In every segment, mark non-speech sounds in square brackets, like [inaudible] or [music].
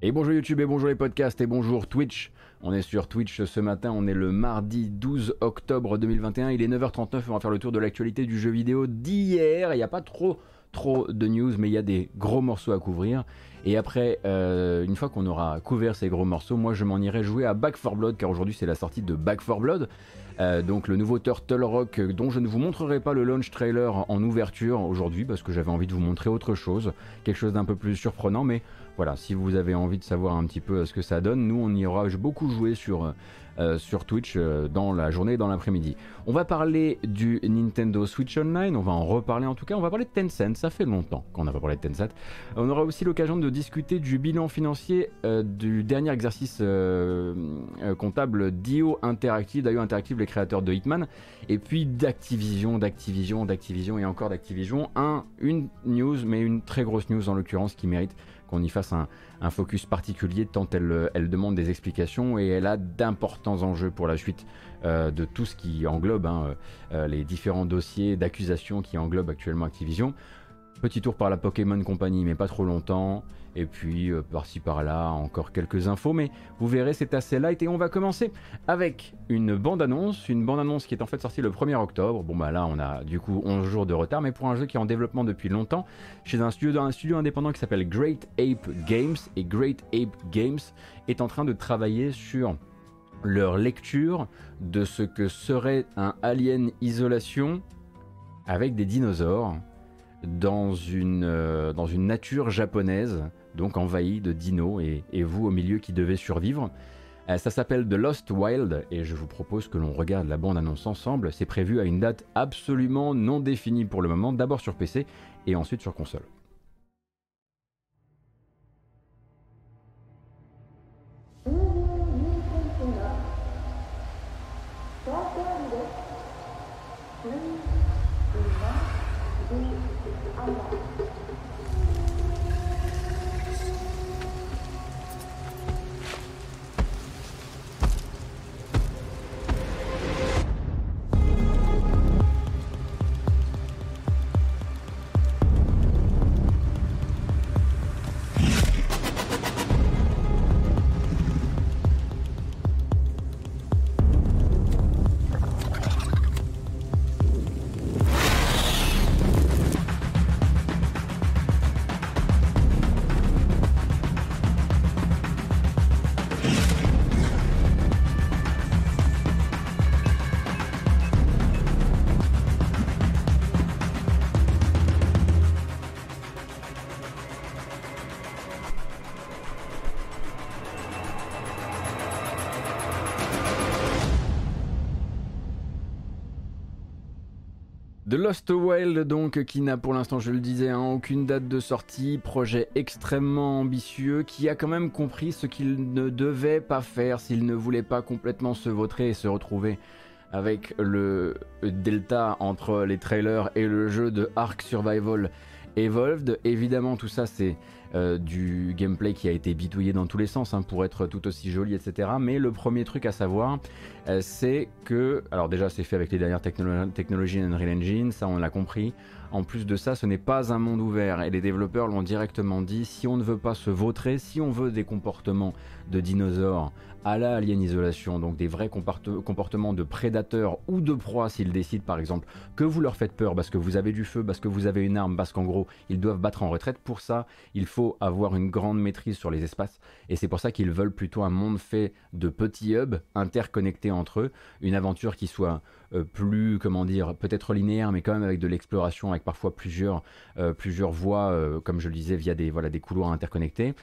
Et bonjour YouTube et bonjour les podcasts et bonjour Twitch. On est sur Twitch ce matin, on est le mardi 12 octobre 2021, il est 9h39, on va faire le tour de l'actualité du jeu vidéo d'hier. Il n'y a pas trop trop de news mais il y a des gros morceaux à couvrir. Et après, euh, une fois qu'on aura couvert ces gros morceaux, moi je m'en irai jouer à Back 4 Blood car aujourd'hui c'est la sortie de Back 4 Blood. Euh, donc le nouveau Turtle Rock euh, dont je ne vous montrerai pas le launch trailer en ouverture aujourd'hui parce que j'avais envie de vous montrer autre chose, quelque chose d'un peu plus surprenant mais voilà, si vous avez envie de savoir un petit peu euh, ce que ça donne, nous on y aura beaucoup joué sur, euh, euh, Twitch dans la journée et dans l'après-midi. On va parler du Nintendo Switch Online, on va en reparler en tout cas, on va parler de Tencent, ça fait longtemps qu'on n'a pas parlé de Tencent. On aura aussi l'occasion de discuter du bilan financier du dernier exercice comptable d'IO Interactive, d'IO Interactive, les créateurs de Hitman, et puis d'Activision, d'Activision, d'Activision et encore d'Activision. Un, une news, mais une très grosse news en l'occurrence qui mérite qu'on y fasse un, focus particulier tant elle, demande des explications et elle a d'importants enjeux pour la suite euh, de tout ce qui englobe hein, euh, les différents dossiers d'accusation qui englobent actuellement Activision. Petit tour par la Pokémon Company, mais pas trop longtemps. Et puis euh, par-ci par-là, encore quelques infos, mais vous verrez, c'est assez light. Et on va commencer avec une bande-annonce, une bande-annonce qui est en fait sortie le 1er octobre. Bon bah là, on a du coup 11 jours de retard, mais pour un jeu qui est en développement depuis longtemps, chez un studio, un studio indépendant qui s'appelle Great Ape Games. Et Great Ape Games est en train de travailler sur leur lecture de ce que serait un Alien Isolation avec des dinosaures dans une, euh, dans une nature japonaise, donc envahie de dinos, et, vous au milieu qui devez survivre. Euh, ça s'appelle The Lost Wild, et je vous propose que l'on regarde la bande-annonce ensemble. C'est prévu à une date absolument non définie pour le moment, d'abord sur PC et ensuite sur console. Lost Wild, donc, qui n'a pour l'instant, je le disais, hein, aucune date de sortie, projet extrêmement ambitieux, qui a quand même compris ce qu'il ne devait pas faire s'il ne voulait pas complètement se vautrer et se retrouver avec le delta entre les trailers et le jeu de Ark Survival Evolved. Évidemment, tout ça, c'est euh, du gameplay qui a été bidouillé dans tous les sens hein, pour être tout aussi joli, etc. Mais le premier truc à savoir, euh, c'est que, alors déjà, c'est fait avec les dernières technologies Unreal Engine, ça on l'a compris. En plus de ça, ce n'est pas un monde ouvert et les développeurs l'ont directement dit. Si on ne veut pas se vautrer, si on veut des comportements de dinosaures à la Alien Isolation, donc des vrais comportements de prédateurs ou de proies s'ils décident par exemple que vous leur faites peur parce que vous avez du feu, parce que vous avez une arme, parce qu'en gros ils doivent battre en retraite. Pour ça, il faut avoir une grande maîtrise sur les espaces et c'est pour ça qu'ils veulent plutôt un monde fait de petits hubs interconnectés entre eux, une aventure qui soit plus, comment dire, peut-être linéaire, mais quand même avec de l'exploration, avec parfois plusieurs, euh, plusieurs voies, euh, comme je le disais, via des, voilà, des couloirs interconnectés,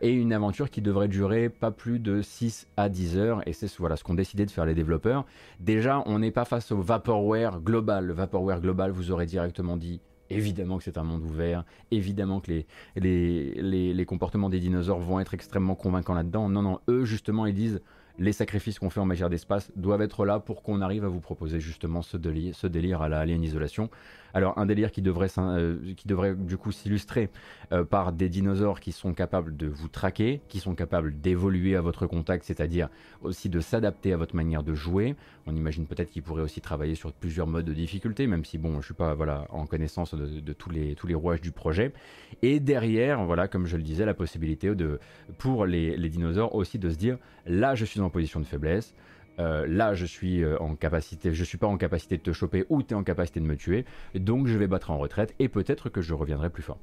et une aventure qui devrait durer pas plus de 6 à 10 heures, et c'est voilà, ce qu'ont décidé de faire les développeurs. Déjà, on n'est pas face au Vaporware global. Le Vaporware global vous aurait directement dit Évidemment que c'est un monde ouvert, évidemment que les, les, les, les, comportements des dinosaures vont être extrêmement convaincants là-dedans. Non, non, eux, justement, ils disent les sacrifices qu'on fait en matière d'espace doivent être là pour qu'on arrive à vous proposer justement ce délire, à la Alien Isolation. Alors un délire qui devrait, euh, du coup s'illustrer euh, par des dinosaures qui sont capables de vous traquer, qui sont capables d'évoluer à votre contact, c'est-à-dire aussi de s'adapter à votre manière de jouer. On imagine peut-être qu'ils pourraient aussi travailler sur plusieurs modes de difficulté, même si bon, je suis pas voilà en connaissance de, tous les tous les rouages du projet. Et derrière, voilà, comme je le disais, la possibilité pour les dinosaures aussi de se dire là, je suis en position de faiblesse. Euh, là je suis euh, en capacité, je suis pas en capacité de te choper ou tu es en capacité de me tuer, donc je vais battre en retraite et peut-être que je reviendrai plus fort.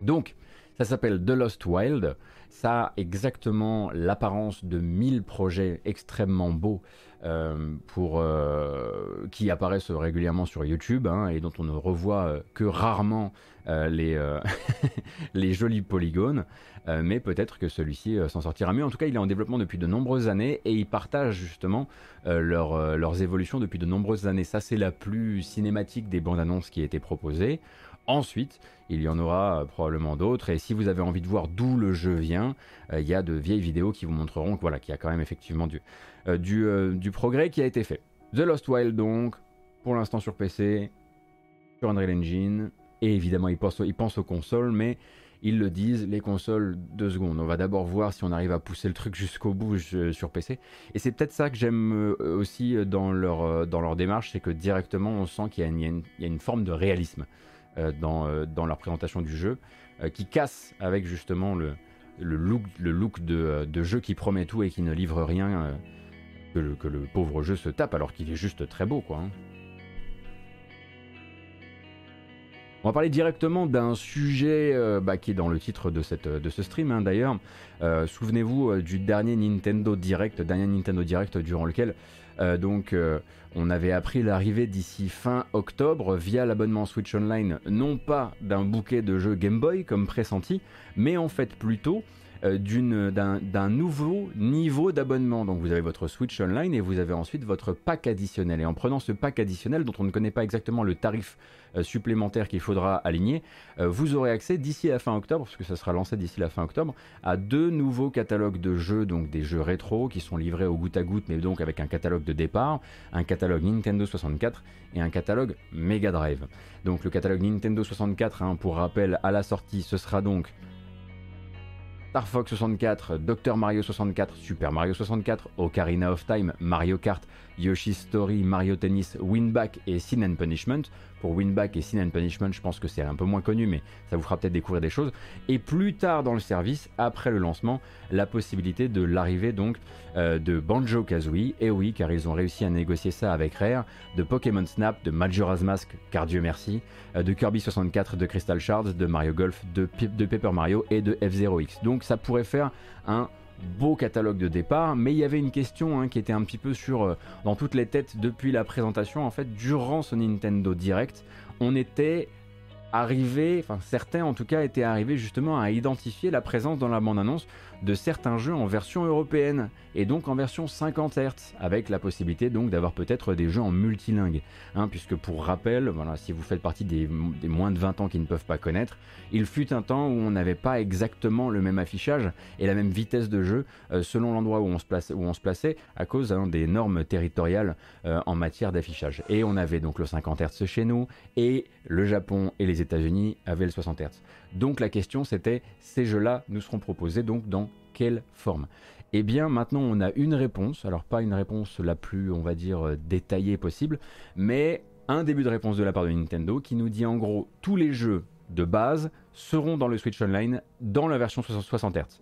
Donc, ça s'appelle The Lost Wild, ça a exactement l'apparence de 1000 projets extrêmement beaux euh, pour, euh, qui apparaissent régulièrement sur YouTube hein, et dont on ne revoit euh, que rarement les, [laughs] les jolis polygones. mais peut-être que celui-ci s'en sortira mieux. En tout cas, il est en développement depuis de nombreuses années et il partage justement leurs évolutions depuis de nombreuses années. Ça, c'est la plus cinématique des bandes annonces qui a été proposée. Ensuite, il y en aura probablement d'autres. Et si vous avez envie de voir d'où le jeu vient, il y a de vieilles vidéos qui vous montreront voilà, qu'il y a quand même effectivement du, euh, euh, du, progrès qui a été fait. The Lost Wild donc, pour l'instant sur PC, sur Unreal Engine, et évidemment ils pensent, ils pensent aux consoles, mais ils le disent, les consoles, deux secondes. On va d'abord voir si on arrive à pousser le truc jusqu'au bout sur PC. Et c'est peut-être ça que j'aime euh, aussi dans leur, dans leur démarche, c'est que directement on sent qu'il y, a une forme de réalisme dans, dans leur présentation du jeu, qui casse avec justement le, le look, le look de, de, jeu qui promet tout et qui ne livre rien que le, pauvre jeu se tape alors qu'il est juste très beau quoi. Hein. On va parler directement d'un sujet euh, bah, qui est dans le titre de, ce stream hein, d'ailleurs. Euh, souvenez-vous euh, du dernier Nintendo Direct, dernier Nintendo Direct durant lequel on avait appris l'arrivée d'ici fin octobre via l'abonnement Switch Online, non pas d'un bouquet de jeux Game Boy comme pressenti, mais en fait plutôt d'un nouveau niveau d'abonnement. Donc vous avez votre Switch Online et vous avez ensuite votre pack additionnel. Et en prenant ce pack additionnel dont on ne connaît pas exactement le tarif euh, supplémentaire qu'il faudra aligner, euh, vous aurez accès d'ici la fin octobre, parce que ça sera lancé d'ici la fin octobre, à deux nouveaux catalogues de jeux, donc des jeux rétro qui sont livrés au goutte à goutte, mais donc avec un catalogue de départ, un catalogue Nintendo 64 et un catalogue Mega Drive. Donc le catalogue Nintendo 64, hein, pour rappel, à la sortie, ce sera donc Star Fox 64, Dr Mario 64, Super Mario 64, Ocarina of Time, Mario Kart, Yoshi's Story, Mario Tennis, Winback et Sin and Punishment. Pour Winback et Sin and Punishment, je pense que c'est un peu moins connu, mais ça vous fera peut-être découvrir des choses. Et plus tard dans le service, après le lancement, la possibilité de l'arrivée donc euh, de Banjo Kazooie. Et oui, car ils ont réussi à négocier ça avec Rare, de Pokémon Snap, de Majora's Mask, car Dieu merci, euh, de Kirby 64, de Crystal Shards, de Mario Golf, de, de Paper Mario et de F0X. Donc ça pourrait faire un beau catalogue de départ, mais il y avait une question hein, qui était un petit peu sur euh, dans toutes les têtes depuis la présentation. En fait, durant ce Nintendo Direct, on était arrivé, enfin certains en tout cas étaient arrivés justement à identifier la présence dans la bande-annonce de certains jeux en version européenne et donc en version 50 Hz avec la possibilité donc d'avoir peut-être des jeux en multilingue hein, puisque pour rappel voilà si vous faites partie des, moins de 20 ans qui ne peuvent pas connaître il fut un temps où on n'avait pas exactement le même affichage et la même vitesse de jeu euh, selon l'endroit où, on se où on se plaçait à cause hein, des normes territoriales euh, en matière d'affichage. Et on avait donc le 50 Hz chez nous et le Japon et les États-Unis avaient le 60 Hz donc la question c'était ces jeux-là nous seront proposés donc dans quelle forme? Eh bien maintenant on a une réponse, alors pas une réponse la plus on va dire euh, détaillée possible, mais un début de réponse de la part de Nintendo qui nous dit en gros tous les jeux de base seront dans le Switch Online dans la version 60 Hz.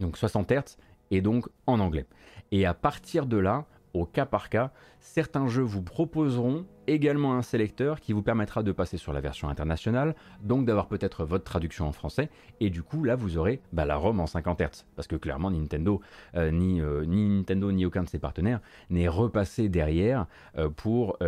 Donc 60 Hz et donc en anglais. Et à partir de là, au cas par cas, certains jeux vous proposeront également un sélecteur qui vous permettra de passer sur la version internationale, donc d'avoir peut-être votre traduction en français, et du coup là vous aurez bah, la ROM en 50 Hz, parce que clairement Nintendo, euh, ni, euh, ni, Nintendo ni aucun de ses partenaires n'est repassé derrière euh, pour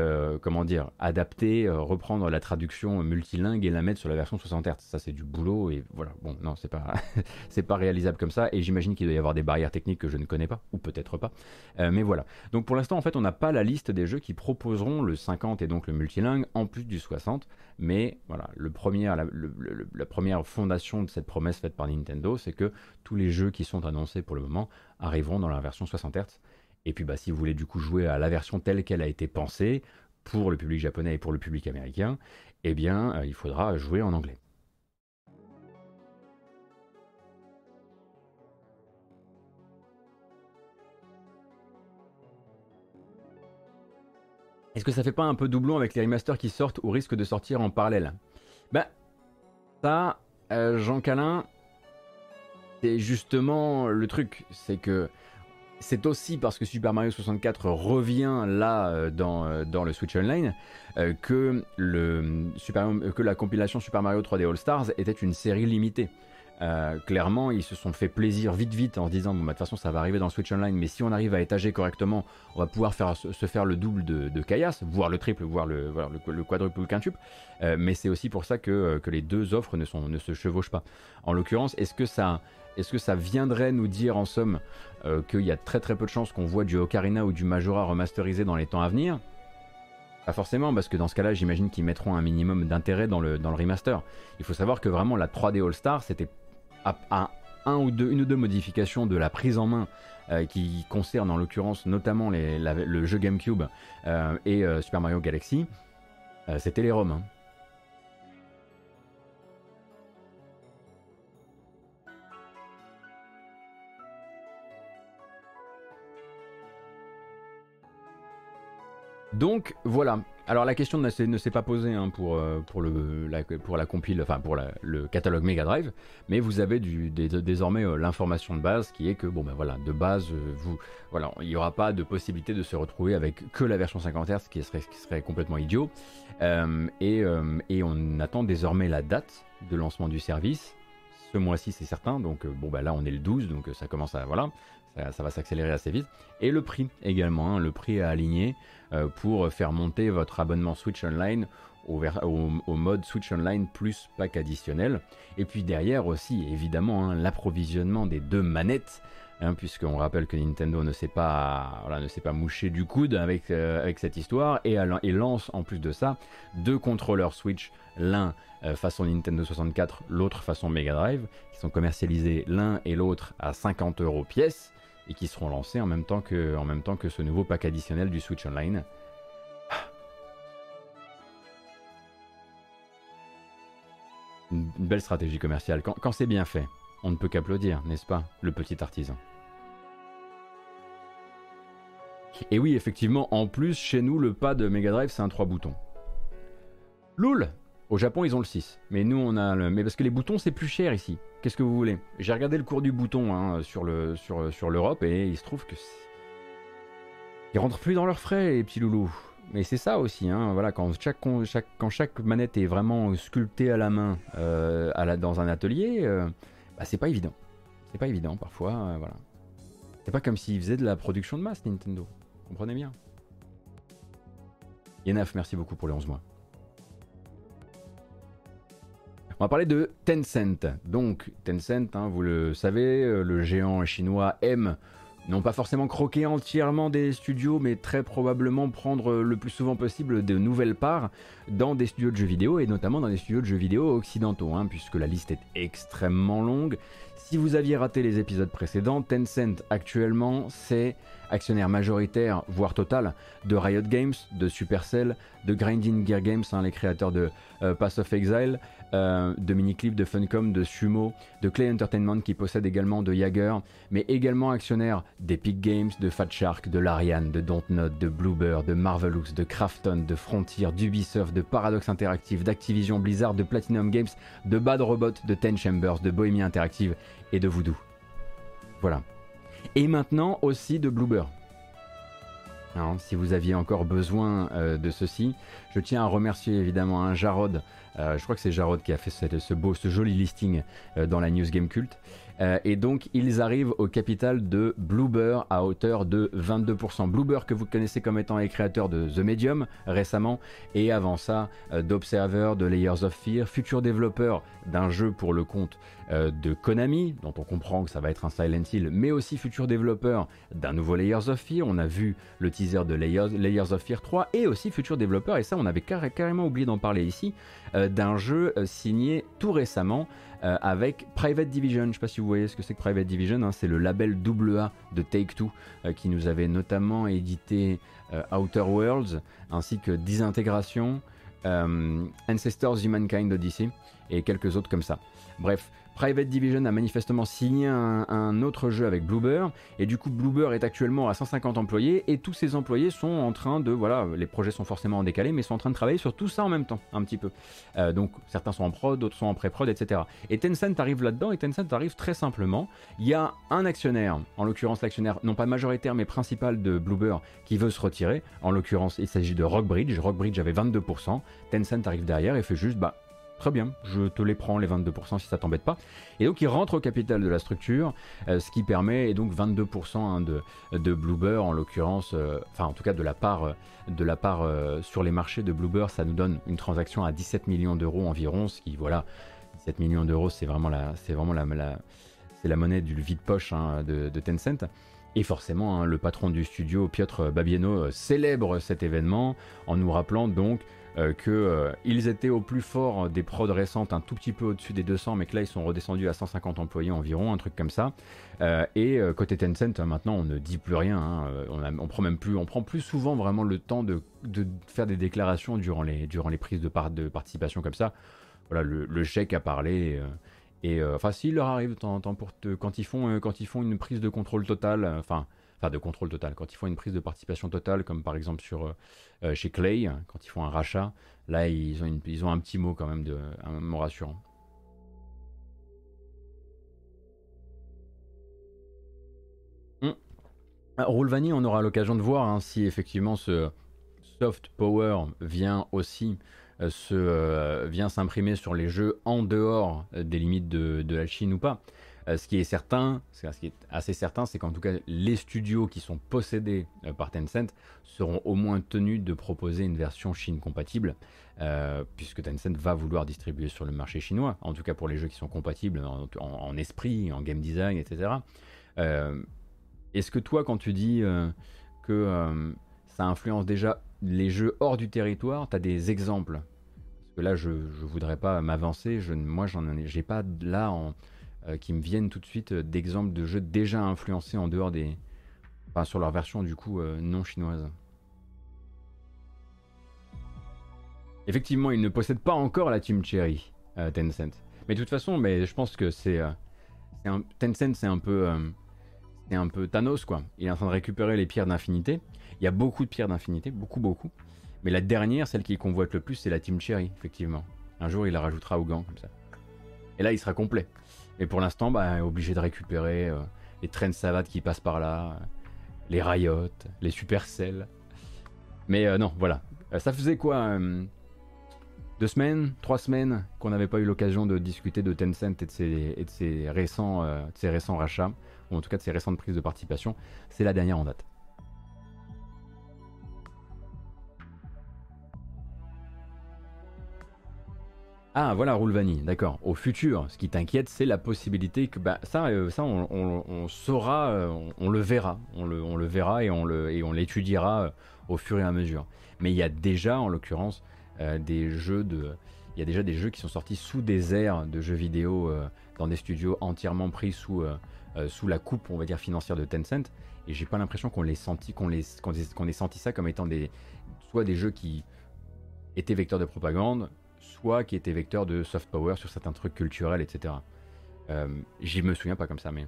comment dire adapter, reprendre la traduction multilingue et la mettre sur la version 60 Hz. Ça c'est du boulot et voilà. Bon non c'est pas [laughs] pas réalisable comme ça, et j'imagine qu'il doit y avoir des barrières techniques que je ne connais pas ou peut-être pas, mais voilà. Donc pour l'instant en fait on n'a pas la liste des jeux qui proposeront le 50 50 et donc le multilingue, en plus du 60. Mais voilà, le premier, la, la, première fondation de cette promesse faite par Nintendo, c'est que tous les jeux qui sont annoncés pour le moment arriveront dans la version 60 Hz. Et puis bah, si vous voulez du coup jouer à la version telle qu'elle a été pensée pour le public japonais et pour le public américain, eh bien euh, il faudra jouer en anglais. Est-ce que ça fait pas un peu doublon avec les remasters qui sortent ou risquent de sortir en parallèle? Ben, ça, euh, Jean Calin, c'est justement le truc. C'est que c'est aussi parce que Super Mario 64 revient là euh, dans, euh, dans, le Switch Online que, que la compilation Super Mario 3D All Stars était une série limitée. Euh, clairement, ils se sont fait plaisir vite vite en se disant bon bah, de toute façon ça va arriver dans Switch Online, mais si on arrive à étager correctement, on va pouvoir faire, se faire le double de, de Kaias, voire le triple, voire le, le, quadruple ou le quintuple. Euh, mais c'est aussi pour ça que, euh, que, les deux offres ne se chevauchent pas. En l'occurrence, est-ce que ça, est-ce que ça viendrait nous dire en somme qu'il y a très très peu de chances qu'on voit du Ocarina ou du Majora remasterisé dans les temps à venir? Pas forcément, parce que dans ce cas-là, j'imagine qu'ils mettront un minimum d'intérêt dans le, dans le remaster. Il faut savoir que vraiment la 3D All-Star, c'était à, une ou deux modifications de la prise en main euh, qui concernent en l'occurrence notamment le jeu GameCube euh, et euh, Super Mario Galaxy, c'était les ROM. Hein. Donc voilà, alors la question ne s'est pas posée hein, pour, euh, pour, le, la, pour enfin pour le catalogue Mega Drive, mais vous avez désormais euh, l'information de base qui est que bon ben voilà, de base, euh, vous, voilà, il n'y aura pas de possibilité de se retrouver avec que la version 50 Hz, qui serait, qui serait complètement idiot. et, on attend désormais la date de lancement du service. Ce mois-ci c'est certain, donc bon ben là on est le 12, donc ça commence à voilà, ça, va s'accélérer assez vite. Et le prix également, hein, le prix à aligner euh, pour faire monter votre abonnement Switch Online au, mode Switch Online plus pack additionnel. Et puis derrière aussi, évidemment, hein, l'approvisionnement des deux manettes. Hein, puisqu'on rappelle que Nintendo ne s'est pas, ne s'est pas mouché du coude avec, euh, avec cette histoire et, et, lance en plus de ça deux contrôleurs Switch, l'un euh, façon Nintendo 64, l'autre façon Mega Drive, qui sont commercialisés l'un et l'autre à 50 euros pièce et qui seront lancés en même temps que, ce nouveau pack additionnel du Switch Online. Une belle stratégie commerciale. Quand, c'est bien fait, on ne peut qu'applaudir, n'est-ce pas, le petit artisan? Et oui, effectivement, en plus, chez nous, le pas de Mega Drive, c'est un 3 boutons. Loul Au Japon, ils ont le 6. Mais nous, on a le. Mais parce que les boutons, c'est plus cher ici. Qu'est-ce que vous voulez? J'ai regardé le cours du bouton hein, sur le sur, sur l'Europe et il se trouve que ils rentrent plus dans leurs frais les petits loulous. Mais c'est ça aussi, hein, quand chaque, manette est vraiment sculptée à la main euh, dans un atelier, euh, bah, c'est pas évident. C'est pas évident parfois, euh, voilà. C'est pas comme s'ils faisaient de la production de masse Nintendo. Comprenez bien? Yenaf, merci beaucoup pour les 11 mois. On va parler de Tencent. Donc Tencent, hein, vous le savez, euh, le géant chinois aime non pas forcément croquer entièrement des studios, mais très probablement prendre le plus souvent possible de nouvelles parts dans des studios de jeux vidéo, et notamment dans des studios de jeux vidéo occidentaux, hein, puisque la liste est extrêmement longue. Si vous aviez raté les épisodes précédents, Tencent actuellement c'est actionnaire majoritaire, voire total, de Riot Games, de Supercell, de Grinding Gear Games, hein, les créateurs de euh, Pass of Exile, euh, de Miniclip, de Funcom, de Sumo, de Clay Entertainment qui possède également de Jagger, mais également actionnaire d'Epic Games, de Fat Shark, de Larian, de Dontnod, de Bluebird, de Marvelous, de Krafton, de Frontier, d'Ubisoft, de Paradox Interactive, d'Activision Blizzard, de Platinum Games, de Bad Robot, de Ten Chambers, de Bohemia Interactive et de Voodoo. Voilà. Et maintenant aussi de Bluebird. si vous aviez encore besoin euh, de ceci, je tiens à remercier évidemment un Jarod je crois que c'est Jarod qui a fait ce, beau, ce joli listing dans la News Game Cult. Euh, et donc ils arrivent au capital de Bloober à hauteur de 22%. Bloober que vous connaissez comme étant les créateurs de The Medium récemment et avant ça euh, d'Observer, de Layers of Fear, futur développeur d'un jeu pour le compte euh, de Konami, dont on comprend que ça va être un Silent Hill, mais aussi futur développeur d'un nouveau Layers of Fear. On a vu le teaser de Layers, of Fear 3 et aussi futur développeur, et ça on avait carrément oublié d'en parler ici, d'un jeu signé tout récemment euh, avec Private Division. Je ne sais pas si vous voyez ce que c'est que Private Division, hein. c'est le label AA de Take-Two euh, qui nous avait notamment édité euh, Outer Worlds ainsi que Disintégration, Ancestors Humankind Odyssey et quelques autres comme ça. Bref, Private Division a manifestement signé un, autre jeu avec Bloober, et du coup Bloober est actuellement à 150 employés, et tous ces employés sont en train de, voilà, les projets sont forcément en décalé, mais sont en train de travailler sur tout ça en même temps, un petit peu. Euh, donc certains sont en prod, d'autres sont en pré-prod, etc. Et Tencent arrive là-dedans, et Tencent arrive très simplement. Il y a un actionnaire, en l'occurrence l'actionnaire non pas majoritaire mais principal de Bloober, qui veut se retirer. En l'occurrence, il s'agit de Rockbridge. Rockbridge avait 22%. Tencent arrive derrière et fait juste, bah Très bien, je te les prends les 22% si ça t'embête pas. Et donc il rentre au capital de la structure, euh, ce qui permet, et donc 22% hein, de, de Bloober en l'occurrence, euh, enfin en tout cas de la part, euh, de la part sur les marchés de Bloober, ça nous donne une transaction à 17 millions d'euros environ, ce qui voilà, 17 millions d'euros c'est vraiment la, c'est vraiment la, c'est la monnaie du vide poche hein, de, Tencent. Et forcément, hein, le patron du studio, Piotr Babieno, célèbre cet événement en nous rappelant donc euh, qu'ils euh, étaient au plus fort des prods récentes, un tout petit peu au-dessus des 200, mais que là ils sont redescendus à 150 employés environ, un truc comme ça. Euh, et côté Tencent, maintenant on ne dit plus rien, hein. on, prend même plus, on prend plus souvent vraiment le temps de, faire des déclarations durant les, durant les prises de, de participation comme ça. Voilà, le, chèque a parlé. et enfin, s'il leur arrive temps, pour quand ils font quand ils font une prise de contrôle totale, enfin enfin de contrôle total, quand ils font une prise de participation totale, comme par exemple euh, euh, chez Clay, quand ils font un rachat, là ils ont, ils ont un petit mot quand même, de, un mot rassurant. Ah, Roulvani, on aura l'occasion de voir hein, si effectivement ce soft power vient aussi euh, vient s'imprimer sur les jeux en dehors des limites de la Chine ou pas. Euh, ce qui est certain, ce qui est assez certain, c'est qu'en tout cas, les studios qui sont possédés euh, par Tencent seront au moins tenus de proposer une version Chine compatible, euh, puisque Tencent va vouloir distribuer sur le marché chinois, en tout cas pour les jeux qui sont compatibles en, esprit, en game design, etc. Est-ce que toi, quand tu dis que ça influence déjà les jeux hors du territoire, tu as des exemples? Parce que là, je ne voudrais pas m'avancer, moi, j'en ai pas là en euh, qui me viennent tout de suite euh, d'exemples de jeux déjà influencés en dehors des. Enfin, sur leur version du coup euh, non chinoise. Effectivement, ils ne possèdent pas encore la Team Cherry, Tencent. Mais de toute façon, mais je pense que c'est. Tencent, c'est un peu. c'est un peu Thanos, quoi. Il est en train de récupérer les pierres d'infinité. Il y a beaucoup de pierres d'infinité, beaucoup, beaucoup. Mais la dernière, celle qu'il convoite le plus, c'est la Team Cherry, effectivement. Un jour, il la rajoutera au gant, comme ça. Et là, il sera complet. Et pour l'instant, bah, obligé de récupérer euh, les trains de savate qui passent par là, euh, les Riot, les Supercell. Mais euh, non, voilà. ça faisait quoi Deux semaines Trois semaines qu'on n'avait pas eu l'occasion de discuter de Tencent et de ses, et de ses récents, de ses récents rachats, ou en tout cas de ses récentes prises de participation? C'est la dernière en date. Ah voilà Roulvani, d'accord. Au futur, ce qui t'inquiète, c'est la possibilité que bah, ça, euh, ça on, saura, euh, on, le verra, on le, verra et on l'étudiera euh, au fur et à mesure. Mais il y a déjà, en l'occurrence, des jeux il y a déjà des jeux qui sont sortis sous des airs de jeux vidéo dans des studios entièrement pris sous la coupe, on va dire financière de Tencent. Et j'ai pas l'impression qu'on les senti, qu'on les qu'on ait senti ça comme étant des soit des jeux qui étaient vecteurs de propagande, qui était vecteur de soft power sur certains trucs culturels, etc. Euh, J'y me souviens pas comme ça, mais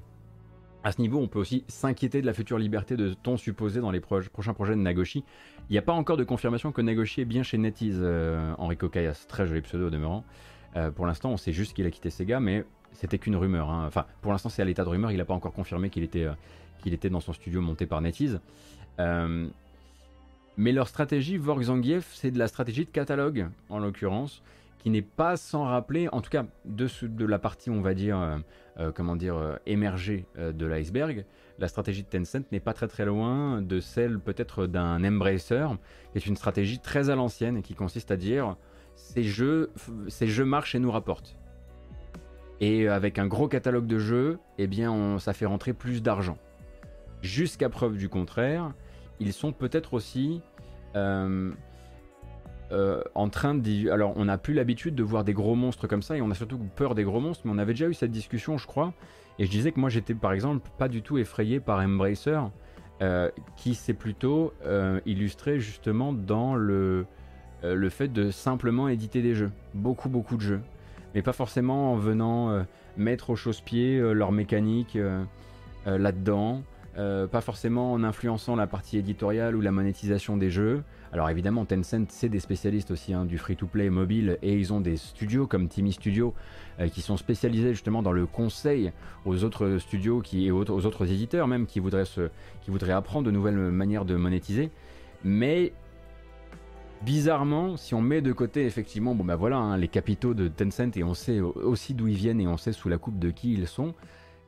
à ce niveau, on peut aussi s'inquiéter de la future liberté de ton supposé dans les prochains projets de Nagoshi. Il n'y a pas encore de confirmation que Nagoshi est bien chez NetEase, euh, Enrico très joli pseudo au demeurant. Euh, pour l'instant, on sait juste qu'il a quitté Sega, mais c'était qu'une rumeur. Hein. Enfin, pour l'instant, c'est à l'état de rumeur, il n'a pas encore confirmé qu'il était, euh, qu'il était dans son studio monté par NetEase. Mais leur stratégie, Vork Zangief, c'est de la stratégie de catalogue, en l'occurrence, qui n'est pas sans rappeler, en tout cas de, de la partie, on va dire, euh, euh, comment dire, euh, émergée de l'iceberg, la stratégie de Tencent n'est pas très très loin de celle peut-être d'un Embracer, qui est une stratégie très à l'ancienne qui consiste à dire ces jeux, ces jeux marchent et nous rapportent. Et avec un gros catalogue de jeux, eh bien, ça fait rentrer plus d'argent. Jusqu'à preuve du contraire, ils sont peut-être aussi euh, en train de... Alors on n'a plus l'habitude de voir des gros monstres comme ça et on a surtout peur des gros monstres, mais on avait déjà eu cette discussion je crois, et je disais que moi j'étais par exemple pas du tout effrayé par Embracer, euh, qui s'est plutôt euh, illustré justement dans le, le fait de simplement éditer des jeux, beaucoup beaucoup de jeux, mais pas forcément en venant mettre au chausse-pied leur mécanique là-dedans, pas forcément en influençant la partie éditoriale ou la monétisation des jeux, alors évidemment, Tencent, c'est des spécialistes aussi hein, du free-to-play mobile et ils ont des studios comme Timmy Studio euh, qui sont spécialisés justement dans le conseil aux autres studios et aux, autres éditeurs même qui voudraient, apprendre de nouvelles manières de monétiser. Mais bizarrement, si on met de côté effectivement, bon ben voilà, hein, les capitaux de Tencent et on sait aussi d'où ils viennent et on sait sous la coupe de qui ils sont,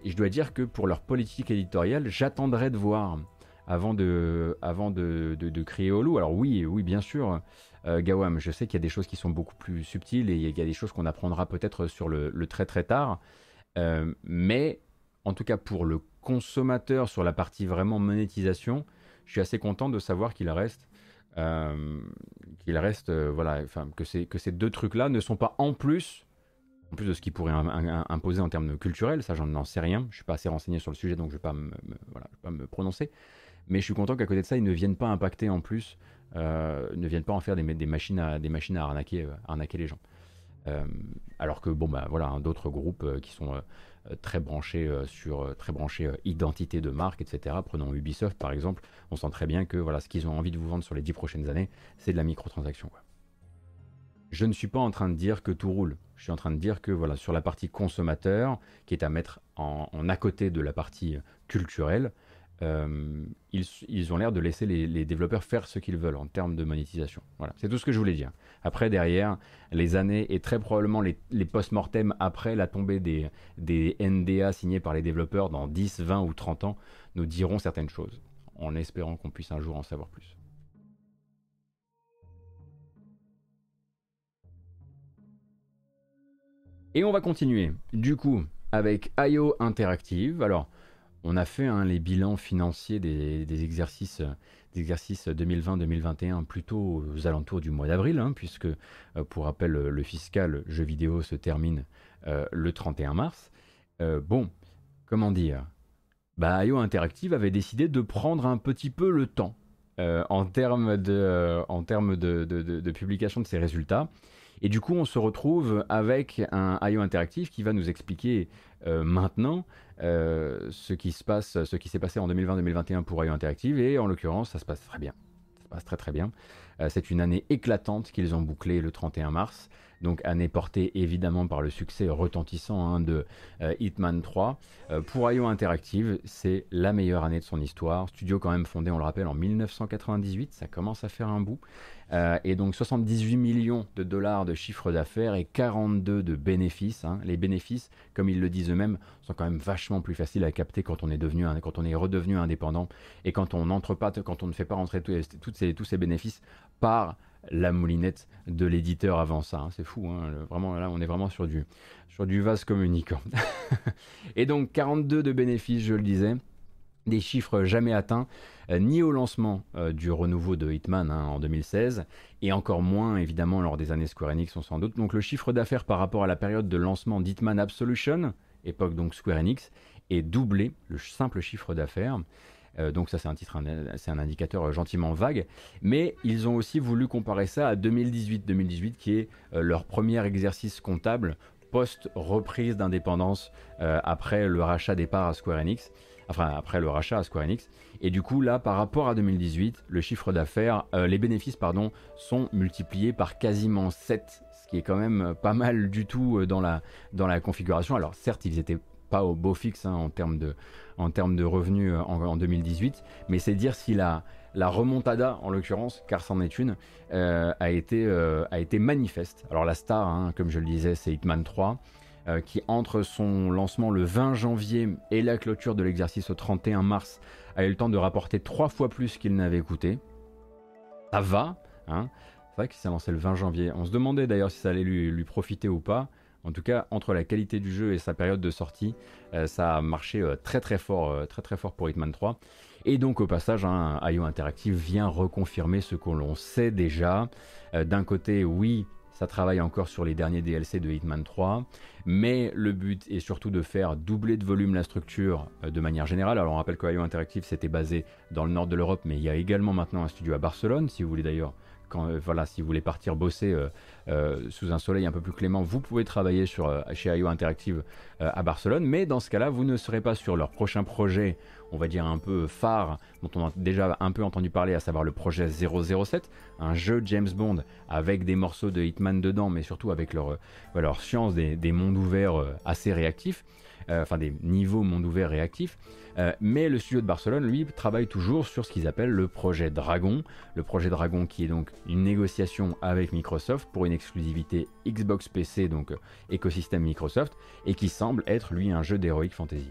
et je dois dire que pour leur politique éditoriale, j'attendrai de voir avant de, avant de, de, crier au loup. Alors oui, oui, bien sûr, euh, Gawam, je sais qu'il y a des choses qui sont beaucoup plus subtiles et il y a des choses qu'on apprendra peut-être sur le, très très tard. Euh, mais en tout cas pour le consommateur sur la partie vraiment monétisation, je suis assez content de savoir qu'il reste, euh, qu'il reste, voilà, enfin que ces, que ces deux trucs-là ne sont pas en plus, en plus de ce qu'ils pourraient imposer en termes culturels, ça j'en sais rien, je suis pas assez renseigné sur le sujet donc je ne vais, pas me prononcer. Mais je suis content qu'à côté de ça, ils ne viennent pas impacter en plus, euh, ne viennent pas en faire des, machines à, machines à arnaquer, euh, les gens. Euh, alors que bon bah voilà, hein, d'autres groupes qui sont très branchés sur très branchés identité de marque, etc. Prenons Ubisoft par exemple, on sent très bien que voilà ce qu'ils ont envie de vous vendre sur les dix prochaines années, c'est de la microtransaction. Je ne suis pas en train de dire que tout roule. Je suis en train de dire que voilà sur la partie consommateur, qui est à mettre en, à côté de la partie culturelle, euh, ils, ont l'air de laisser les, développeurs faire ce qu'ils veulent en termes de monétisation. Voilà, c'est tout ce que je voulais dire. Après, derrière, les années et très probablement les, post-mortem après la tombée des, des NDA signés par les développeurs dans 10, 20 ou 30 ans nous diront certaines choses, en espérant qu'on puisse un jour en savoir plus. Et on va continuer, du coup, avec IO Interactive. Alors, on a fait hein, les bilans financiers des, exercices, des exercices 2020-2021 plutôt aux alentours du mois d'avril, hein, puisque euh, pour rappel, le fiscal jeu vidéo se termine euh, le 31 mars. Euh, bon, comment dire? Bah, IO Interactive avait décidé de prendre un petit peu le temps en termes de, publication de ses résultats. Et du coup, on se retrouve avec un IO Interactive qui va nous expliquer maintenant euh, ce qui se passe, ce qui s'est passé en 2020-2021 pour IO Interactive, et en l'occurrence, ça se passe très bien. Ça se passe très très bien. Euh, c'est une année éclatante qu'ils ont bouclée le 31 mars, donc année portée évidemment par le succès retentissant hein, de euh, Hitman 3. pour IO Interactive, c'est la meilleure année de son histoire. Studio quand même fondé, on le rappelle, en 1998, ça commence à faire un bout. Euh, et donc 78 millions de dollars de chiffre d'affaires et 42 de bénéfices. Hein. Les bénéfices, comme ils le disent eux-mêmes, sont quand même vachement plus faciles à capter quand on est devenu, quand on est redevenu indépendant et quand on n'entre pas, quand on ne fait pas rentrer tous ces bénéfices par la moulinette de l'éditeur avant ça. Hein. C'est fou, hein. vraiment là on est vraiment sur du, sur vase communicant. [laughs] et donc 42 de bénéfices, je le disais des chiffres jamais atteints, euh, ni au lancement euh, du renouveau de Hitman hein, en 2016, et encore moins évidemment lors des années Square Enix, on sans doute. Donc le chiffre d'affaires par rapport à la période de lancement d'Hitman Absolution, époque donc Square Enix, est doublé, le simple chiffre d'affaires. Euh, donc ça c'est un titre, c'est un indicateur gentiment vague, mais ils ont aussi voulu comparer ça à 2018-2018 qui est leur premier exercice comptable post-reprise d'indépendance après le rachat des parts à Square Enix enfin après le rachat à Square Enix. Et du coup là, par rapport à 2018, le chiffre d'affaires, euh, les bénéfices pardon, sont multipliés par quasiment 7, ce qui est quand même pas mal du tout euh, dans la, dans la configuration. Alors certes, ils étaient pas au beau fixe hein, en termes de, en termes de revenus euh, en, 2018, mais c'est dire si la, la remontada, en l'occurrence, car c'en est une, euh, a, été, euh, a été manifeste. Alors la star, hein, comme je le disais, c'est Hitman 3, qui entre son lancement le 20 janvier et la clôture de l'exercice au 31 mars, a eu le temps de rapporter trois fois plus qu'il n'avait coûté. Ça va, hein. c'est vrai qu'il s'est lancé le 20 janvier. On se demandait d'ailleurs si ça allait lui, lui profiter ou pas. En tout cas, entre la qualité du jeu et sa période de sortie, euh, ça a marché euh, très très fort, euh, très fort pour Hitman 3. Et donc au passage, hein, IO Interactive vient reconfirmer ce que l'on sait déjà. D'un côté, oui, ça travaille encore sur les derniers DLC de Hitman 3, mais le but est surtout de faire doubler de volume la structure de manière générale. Alors on rappelle que IO Interactive s'était basé dans le nord de l'Europe, mais il y a également maintenant un studio à Barcelone, si vous voulez d'ailleurs euh, voilà, si vous voulez partir bosser euh, euh, sous un soleil un peu plus clément, vous pouvez travailler sur, chez IO Interactive à Barcelone. Mais dans ce cas-là, vous ne serez pas sur leur prochain projet, on va dire un peu phare, dont on a déjà un peu entendu parler, à savoir le projet 007, un jeu James Bond avec des morceaux de Hitman dedans, mais surtout avec leur, science des mondes ouverts assez réactifs, enfin des niveaux mondes ouverts réactifs. Euh, mais le studio de Barcelone, lui, travaille toujours sur ce qu'ils appellent le projet Dragon. Le projet Dragon qui est donc une négociation avec Microsoft pour une exclusivité Xbox PC, donc euh, écosystème Microsoft, et qui semble être lui un jeu d'Heroic Fantasy.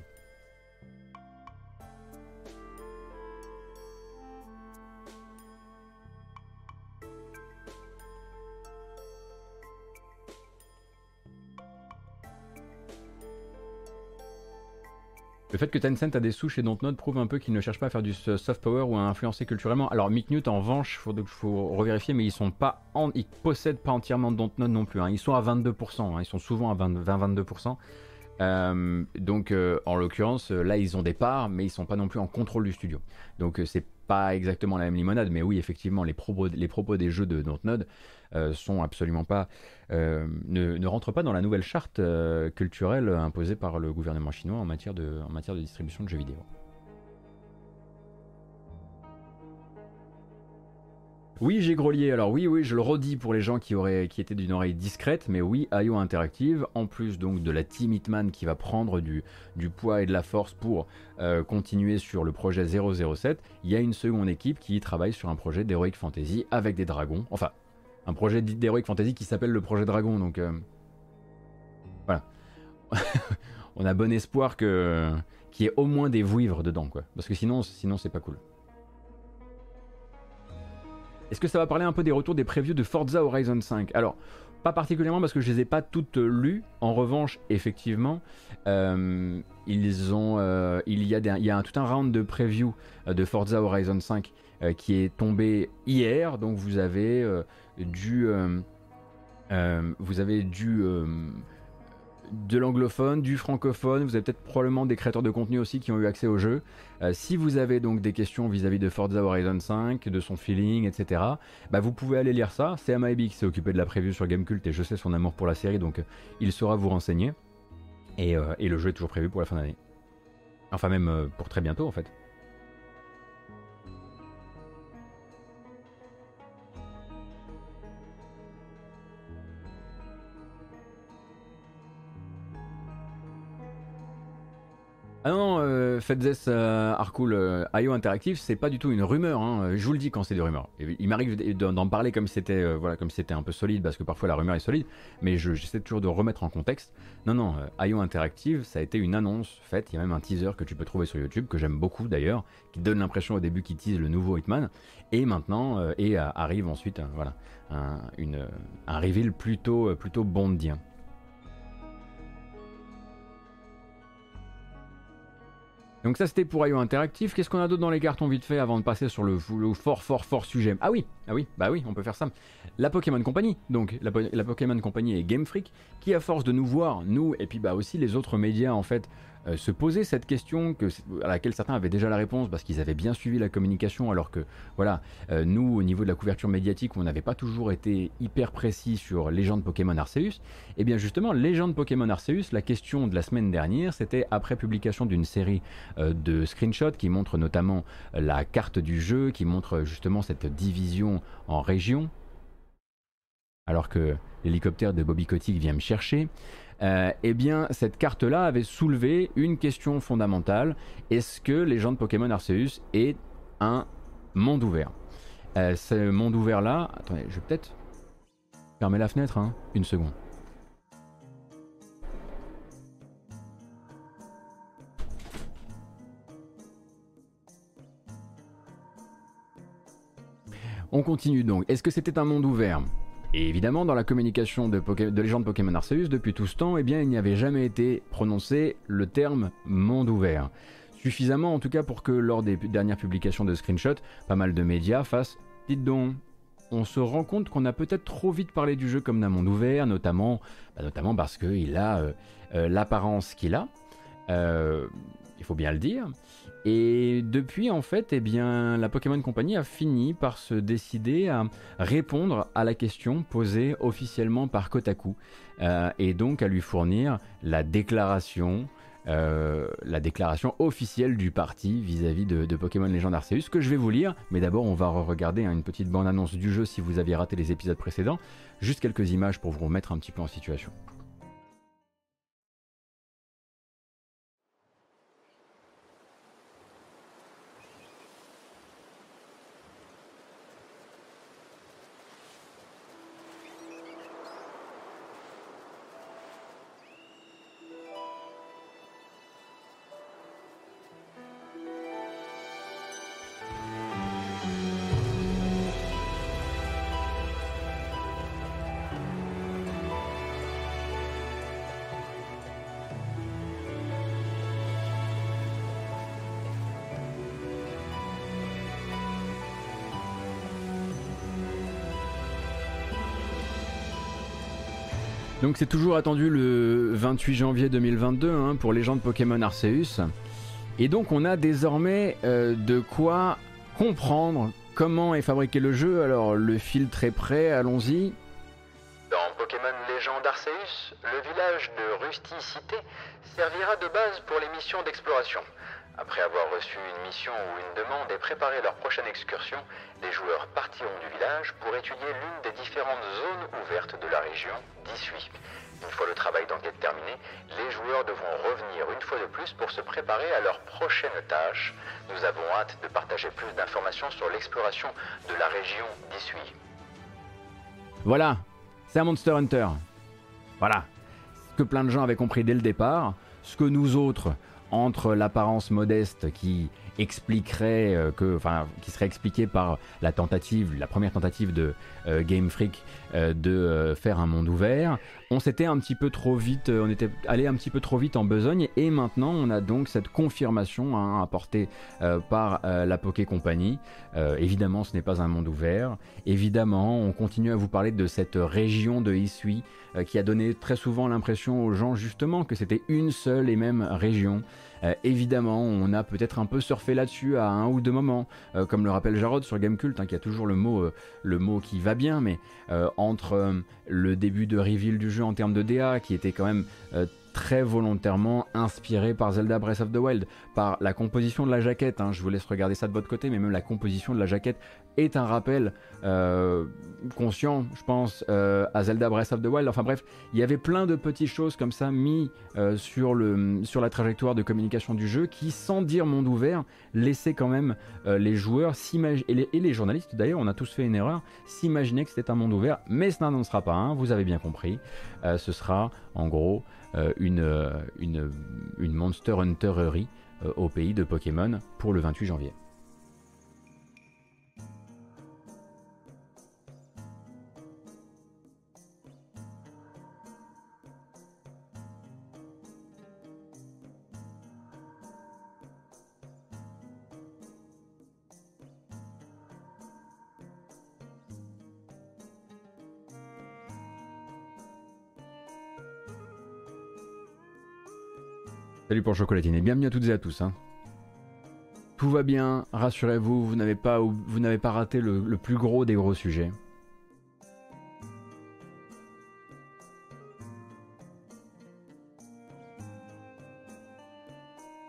Le fait que Tencent a des sous chez Dontnod prouve un peu qu'il ne cherche pas à faire du soft power ou à influencer culturellement. Alors Newt en revanche, il faut, revérifier, mais ils sont pas en, ils possèdent pas entièrement Dontnod non plus. Hein. Ils sont à 22%, hein. ils sont souvent à 20-22%. Euh, donc euh, en l'occurrence, là ils ont des parts, mais ils sont pas non plus en contrôle du studio. Donc euh, c'est pas exactement la même limonade, mais oui effectivement les propos, les propos des jeux de Dontnod sont absolument pas euh, ne, rentre pas dans la nouvelle charte euh, culturelle imposée par le gouvernement chinois en matière de, distribution de jeux vidéo. Oui, j'ai grelier. Alors oui, oui, je le redis pour les gens qui auraient, qui étaient d'une oreille discrète, mais oui, IO Interactive, en plus donc de la Team Hitman qui va prendre du, poids et de la force pour euh, continuer sur le projet 007, il y a une seconde équipe qui travaille sur un projet d'Heroic Fantasy avec des dragons. Enfin, un projet d'Heroic Fantasy qui s'appelle le projet Dragon. Donc euh, voilà. [laughs] On a bon espoir que qu'il y ait au moins des vouivres dedans, quoi. Parce que sinon, sinon c'est pas cool. Est-ce que ça va parler un peu des retours des previews de Forza Horizon 5 Alors, pas particulièrement parce que je les ai pas toutes lues. En revanche, effectivement, euh, ils ont, euh, il y a, a tout un round de preview de Forza Horizon 5 qui est tombé hier. Donc vous avez du, euh, euh, vous avez du euh, de l'anglophone, du francophone, vous avez peut-être probablement des créateurs de contenu aussi qui ont eu accès au jeu. si vous avez donc des questions vis-à-vis de Forza Horizon 5, de son feeling, etc., bah vous pouvez aller lire ça. C'est Amaebi qui s'est occupé de la preview sur Gamecult et je sais son amour pour la série, donc il saura vous renseigner. Et, et le jeu est toujours prévu pour la fin d'année. Enfin même pour très bientôt en fait. Ah non, euh, Fedzes euh, Arcool euh, IO Interactive, c'est pas du tout une rumeur. Hein. Je vous le dis quand c'est des rumeurs. Il m'arrive d'en parler comme si c'était euh, voilà, comme c'était un peu solide parce que parfois la rumeur est solide, mais j'essaie toujours de remettre en contexte. Non, non, IO Interactive, ça a été une annonce faite. Il y a même un teaser que tu peux trouver sur YouTube que j'aime beaucoup d'ailleurs, qui donne l'impression au début qu'il tease le nouveau Hitman, et maintenant et arrive ensuite voilà un, une, un reveal plutôt plutôt bondien. Donc ça c'était pour IO Interactif. Qu'est-ce qu'on a d'autre dans les cartons vite fait avant de passer sur le, fort fort fort sujet? Ah oui, ah oui, bah oui, on peut faire ça. La Pokémon Company, donc la, Pokémon Company et Game Freak, qui à force de nous voir, nous et puis bah aussi les autres médias en fait, euh, se poser cette question que, à laquelle certains avaient déjà la réponse parce qu'ils avaient bien suivi la communication alors que voilà euh, nous au niveau de la couverture médiatique on n'avait pas toujours été hyper précis sur Légende Pokémon Arceus. Et eh bien justement Légende Pokémon Arceus la question de la semaine dernière c'était après publication d'une série euh, de screenshots qui montrent notamment la carte du jeu qui montre justement cette division en régions. Alors que l'hélicoptère de Bobby Kotick vient me chercher eh bien cette carte-là avait soulevé une question fondamentale. Est-ce que les gens de Pokémon Arceus est un monde ouvert? Ce monde ouvert-là, attendez, je vais peut-être fermer la fenêtre, hein, une seconde. On continue donc. Est-ce que c'était un monde ouvert? Et évidemment, dans la communication de, de légende Pokémon Arceus, depuis tout ce temps, eh bien, il n'y avait jamais été prononcé le terme monde ouvert. Suffisamment, en tout cas, pour que lors des dernières publications de screenshots, pas mal de médias fassent Dites donc, on se rend compte qu'on a peut-être trop vite parlé du jeu comme d'un monde ouvert, notamment, bah, notamment parce qu'il a euh, euh, l'apparence qu'il a. Euh, il faut bien le dire. Et depuis, en fait, eh la Pokémon Company a fini par se décider à répondre à la question posée officiellement par Kotaku, euh, et donc à lui fournir la déclaration, euh, officielle du parti vis-à-vis de, Pokémon Legend Arceus, que je vais vous lire, mais d'abord on va regarder hein, une petite bande-annonce du jeu si vous aviez raté les épisodes précédents, juste quelques images pour vous remettre un petit peu en situation. Donc c'est toujours attendu le 28 janvier 2022 hein, pour Légende Pokémon Arceus. Et donc on a désormais euh, de quoi comprendre comment est fabriqué le jeu. Alors le filtre est prêt, allons-y. Dans Pokémon Légende Arceus, le village de Rusticité servira de base pour les missions d'exploration. Après avoir reçu une mission ou une demande et préparé leur prochaine excursion, les joueurs partiront du village pour étudier l'une des différentes zones ouvertes de la région d'Issui. Une fois le travail d'enquête terminé, les joueurs devront revenir une fois de plus pour se préparer à leur prochaine tâche. Nous avons hâte de partager plus d'informations sur l'exploration de la région d'Issui. Voilà, c'est un Monster Hunter. Voilà, ce que plein de gens avaient compris dès le départ, ce que nous autres, entre l'apparence modeste qui expliquerait euh, que, enfin, qui serait expliquée par la tentative, la première tentative de euh, Game Freak euh, de faire un monde ouvert. On s'était un petit peu trop vite, on était allé un petit peu trop vite en besogne et maintenant on a donc cette confirmation hein, apportée par la Poké Company. évidemment, ce n'est pas un monde ouvert. Évidemment, on continue à vous parler de cette région de Isui qui a donné très souvent l'impression aux gens justement que c'était une seule et même région. Euh, évidemment, on a peut-être un peu surfé là-dessus à un ou deux moments, euh, comme le rappelle Jarod sur Gamecult, hein, qui a toujours le mot, euh, le mot qui va bien, mais entre le début de reveal du jeu en termes de DA, qui était quand même très volontairement inspiré par Zelda Breath of the Wild, par la composition de la jaquette. Hein. je vous laisse regarder ça de votre côté, mais même la composition de la jaquette est un rappel euh, conscient, je pense, euh, à Zelda Breath of the Wild. Enfin bref, il y avait plein de petites choses comme ça mis euh, sur, le, sur la trajectoire de communication du jeu qui, sans dire monde ouvert, laissaient quand même les joueurs s'imaginer, et, les journalistes d'ailleurs, on a tous fait une erreur, s'imaginer que c'était un monde ouvert, mais ce n'en sera pas un, vous avez bien compris. ce sera en gros une, une, une Monster Huntererie au pays de Pokémon pour le 28 janvier. Salut pour Chocolatine et bienvenue à toutes et à tous. Hein. Tout va bien, rassurez-vous, vous n'avez pas, raté le, plus gros des gros sujets.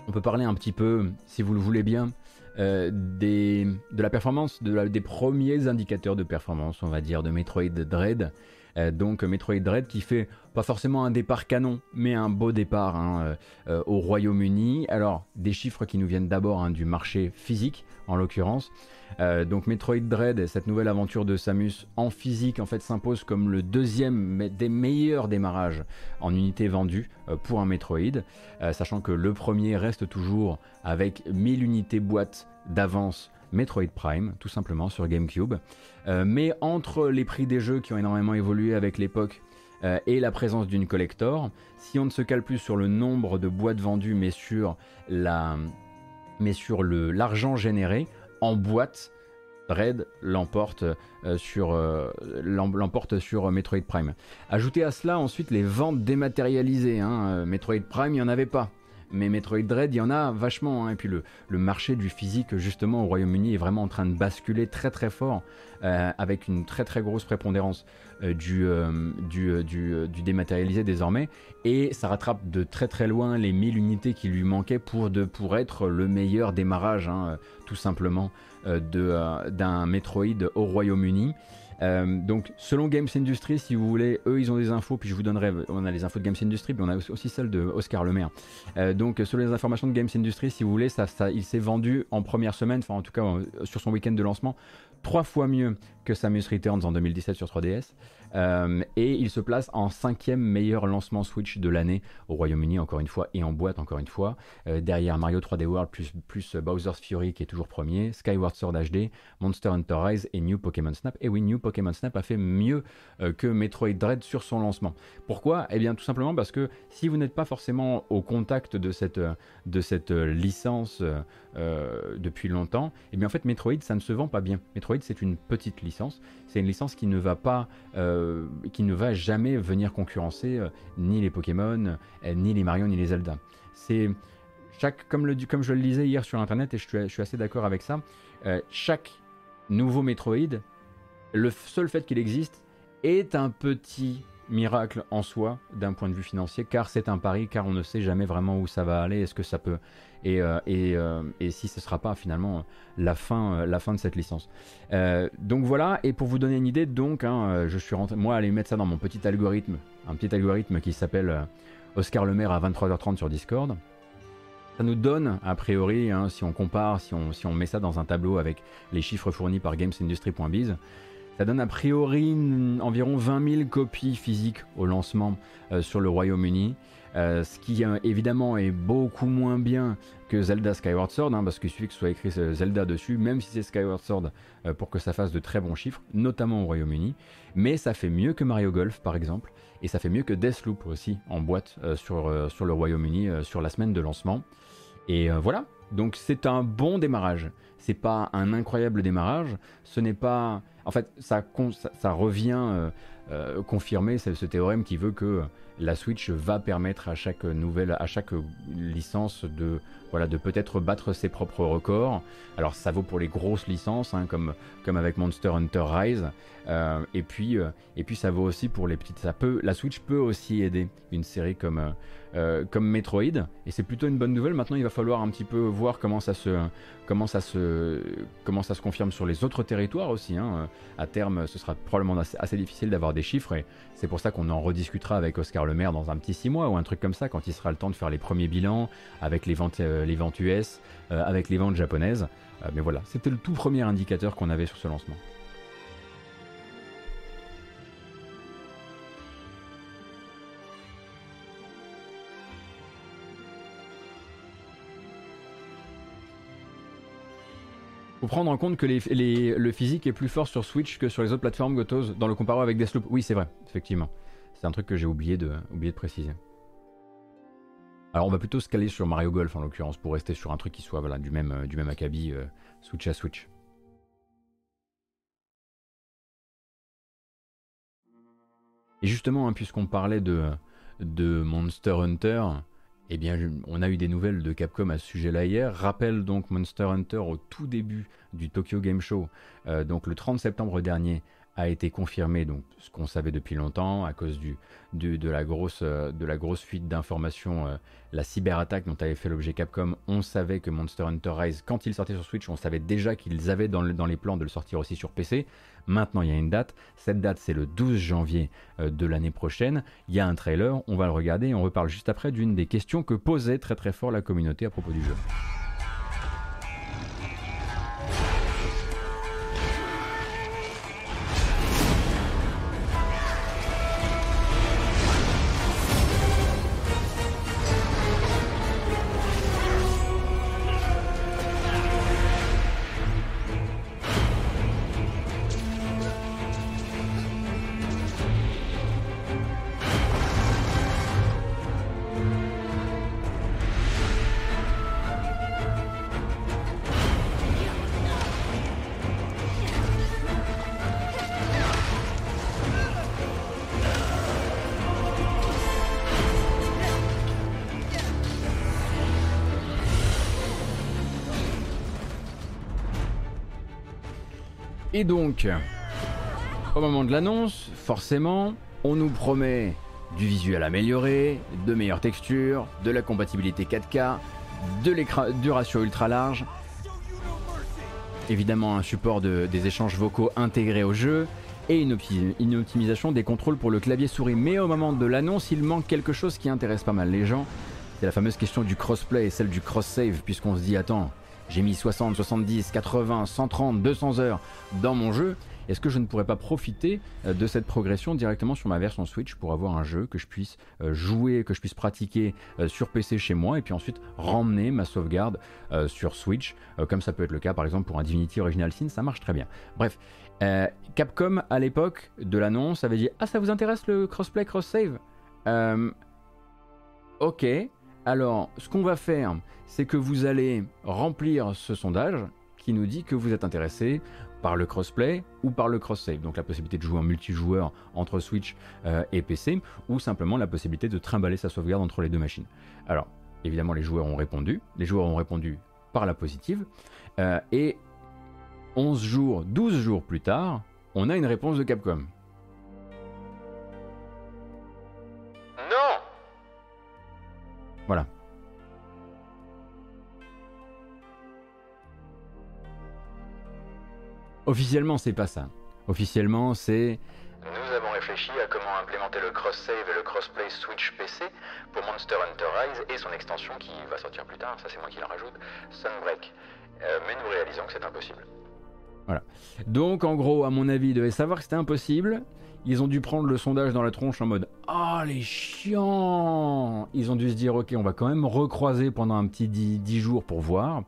On peut parler un petit peu, si vous le voulez bien, euh, de la performance, de des premiers indicateurs de performance, on va dire, de Metroid Dread. Donc Metroid Dread qui fait pas forcément un départ canon, mais un beau départ hein, au Royaume-Uni. Alors des chiffres qui nous viennent d'abord hein, du marché physique en l'occurrence. donc Metroid Dread, cette nouvelle aventure de Samus en physique, en fait, s'impose comme le deuxième des meilleurs démarrages en unités vendues pour un Metroid, sachant que le premier reste toujours avec 1000 unités boîtes d'avance Metroid Prime, tout simplement sur GameCube. Euh, mais entre les prix des jeux qui ont énormément évolué avec l'époque euh, et la présence d'une collector, si on ne se cale plus sur le nombre de boîtes vendues, mais sur mais sur l'argent généré en boîte, Red l'emporte euh, sur, l'emporte sur Metroid Prime. Ajoutez à cela ensuite les ventes dématérialisées. Hein. Metroid Prime, il n'y en avait pas mais Metroid Dread, il y en a vachement. Hein. Et puis le, marché du physique, justement, au Royaume-Uni est vraiment en train de basculer très très fort, euh, avec une très très grosse prépondérance euh, du, euh, du, dématérialisé désormais. Et ça rattrape de très très loin les 1000 unités qui lui manquaient pour, de, pour être le meilleur démarrage, hein, tout simplement, d'un Metroid au Royaume-Uni. Euh, donc, selon Games Industry, si vous voulez, eux, ils ont des infos, puis je vous donnerai, on a les infos de Games Industry, puis on a aussi celles de Oscar Lemaire. Euh, donc, selon les informations de Games Industry, si vous voulez, ça, ça il s'est vendu en première semaine, enfin en tout cas euh, sur son week-end de lancement, trois fois mieux que Samus Returns en 2017 sur 3DS. Euh, et il se place en cinquième meilleur lancement Switch de l'année au Royaume-Uni, encore une fois, et en boîte, encore une fois. Euh, derrière Mario 3D World plus, plus Bowser's Fury qui est toujours premier, Skyward Sword HD, Monster Hunter Rise et New Pokémon Snap. Et oui, New Pokémon Snap a fait mieux euh, que Metroid Dread sur son lancement. Pourquoi? Eh bien, tout simplement parce que si vous n'êtes pas forcément au contact de cette, de cette licence depuis longtemps, eh bien, en fait, Metroid, ça ne se vend pas bien. Metroid, c'est une petite licence. C'est une licence qui ne va pas qui ne va jamais venir concurrencer euh, ni les Pokémon, euh, ni les Mario, ni les Zelda. C'est chaque, comme, le, je le lisais hier sur internet et je suis, assez d'accord avec ça, chaque nouveau Metroid, le seul fait qu'il existe est un petit miracle en soi d'un point de vue financier, car c'est un pari, car on ne sait jamais vraiment où ça va aller, est-ce que ça peut, et, euh, euh, et, si ce ne sera pas finalement la fin, euh, de cette licence. donc voilà, et pour vous donner une idée, donc, hein, je suis rentré, moi, aller mettre ça dans mon petit algorithme, un petit algorithme qui s'appelle Oscar Lemaire à 23h30 sur Discord. Ça nous donne, a priori, hein, si on compare, si on, met ça dans un tableau avec les chiffres fournis par gamesindustry.biz, ça donne a priori environ 20 000 copies physiques au lancement sur le Royaume-Uni. Euh, ce qui euh, évidemment est beaucoup moins bien que Zelda Skyward Sword, hein, parce qu'il suffit que ce soit écrit Zelda dessus, même si c'est Skyward Sword, pour que ça fasse de très bons chiffres, notamment au Royaume-Uni. Mais ça fait mieux que Mario Golf par exemple, et ça fait mieux que Deathloop aussi en boîte sur, le Royaume-Uni sur la semaine de lancement. Et voilà, donc c'est un bon démarrage. C'est pas un incroyable démarrage, ce n'est pas en fait, ça, revient euh, euh, confirmer ce, théorème qui veut que la Switch va permettre à chaque nouvelle, à chaque licence de, voilà, de peut-être battre ses propres records. Alors ça vaut pour les grosses licences, hein, comme, avec Monster Hunter Rise, euh, et, puis, et puis ça vaut aussi pour les petites. Ça la Switch peut aussi aider une série comme, euh, comme Metroid, et c'est plutôt une bonne nouvelle. Maintenant, il va falloir un petit peu voir comment ça se, confirme sur les autres territoires aussi. Hein. À terme, ce sera probablement assez, difficile d'avoir des chiffres, et c'est pour ça qu'on en rediscutera avec Oscar Le Maire dans un petit 6 mois ou un truc comme ça, quand il sera le temps de faire les premiers bilans avec les ventes, euh, les ventes US, euh, avec les ventes japonaises. mais voilà, c'était le tout premier indicateur qu'on avait sur ce lancement. faut prendre en compte que le physique est plus fort sur Switch que sur les autres plateformes Gotos dans le comparant avec Deathloop. Oui, c'est vrai, effectivement. C'est un truc que j'ai oublié de préciser. Alors on va plutôt se caler sur Mario Golf en l'occurrence pour rester sur un truc qui soit voilà, du, même, euh, du acabit euh, Switch à Switch. Et justement, hein, puisqu'on parlait de, Monster Hunter, eh bien, on a eu des nouvelles de Capcom à ce sujet-là hier. Rappelle donc Monster Hunter au tout début du Tokyo Game Show, euh, donc le 30 septembre dernier a été confirmé, donc ce qu'on savait depuis longtemps, à cause du, de, la grosse, euh, de la grosse fuite d'informations, euh, la cyberattaque dont avait fait l'objet Capcom, on savait que Monster Hunter Rise, quand il sortait sur Switch, on savait déjà qu'ils avaient dans, dans, les plans de le sortir aussi sur PC. Maintenant, il y a une date. Cette date, c'est le 12 janvier euh, de l'année prochaine. Il y a un trailer, on va le regarder et on reparle juste après d'une des questions que posait très très fort la communauté à propos du jeu. Et donc, au moment de l'annonce, forcément, on nous promet du visuel amélioré, de meilleures textures, de la compatibilité 4K, de du ratio ultra large, évidemment un support des échanges vocaux intégrés au jeu et une, une, optimisation des contrôles pour le clavier souris. Mais au moment de l'annonce, il manque quelque chose qui intéresse pas mal les gens. C'est la fameuse question du crossplay et celle du cross-save, puisqu'on se dit attends, j'ai mis 60, 70, 80, 130, 200 heures dans mon jeu. Est-ce que je ne pourrais pas profiter euh, de cette progression directement sur ma version Switch pour avoir un jeu que je puisse euh, jouer, que je puisse pratiquer euh, sur PC chez moi et puis ensuite ramener ma sauvegarde sur Switch, comme ça peut être le cas par exemple pour un Divinity Original Sin, ça marche très bien. Bref, Capcom à l'époque de l'annonce avait dit Ah, ça vous intéresse le crossplay, cross-save Ok, alors ce qu'on va faire, c'est que vous allez remplir ce sondage qui nous dit que vous êtes intéressé par le crossplay ou par le cross-save, donc la possibilité de jouer en multijoueur entre Switch euh, et PC, ou simplement la possibilité de trimballer sa sauvegarde entre les deux machines. Alors, évidemment, les joueurs ont répondu, les joueurs ont répondu par la positive, euh, et 11 jours, 12 jours plus tard, on a une réponse de Capcom. Voilà. Officiellement, c'est pas ça. Officiellement, c'est. Nous avons réfléchi à comment implémenter le cross-save et le cross-play Switch PC pour Monster Hunter Rise et son extension qui va sortir plus tard, ça c'est moi qui la rajoute, Sunbreak. Euh, mais nous réalisons que c'est impossible. Voilà. Donc en gros, à mon avis, ils devaient savoir que c'était impossible. Ils ont dû prendre le sondage dans la tronche en mode Ah oh, les chiants Ils ont dû se dire ok, on va quand même recroiser pendant un petit 10 jours pour voir.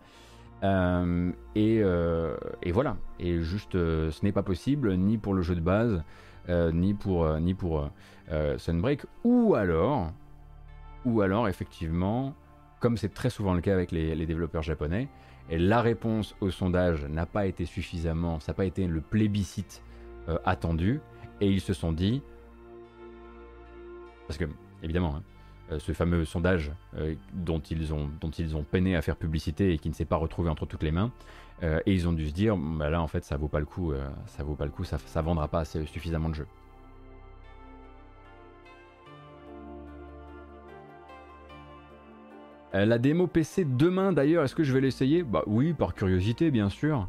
Euh, euh, et, voilà. Et juste, euh, ce n'est pas possible ni pour le jeu de base, ni pour, ni pour Sunbreak. Ou alors, ou alors effectivement, comme c'est très souvent le cas avec les, développeurs japonais, la réponse au sondage n'a pas été suffisamment, ça n'a pas été le plébiscite attendu, et ils se sont dit, parce que évidemment, hein, euh, ce fameux sondage euh, dont, ils ont, dont ils ont peiné à faire publicité et qui ne s'est pas retrouvé entre toutes les mains. Euh, et ils ont dû se dire, bah là en fait ça vaut pas le coup, ça vaut pas le coup, ça, ça vendra pas suffisamment de jeux. La démo PC demain d'ailleurs, est-ce que je vais l'essayer? Bah oui, par curiosité bien sûr.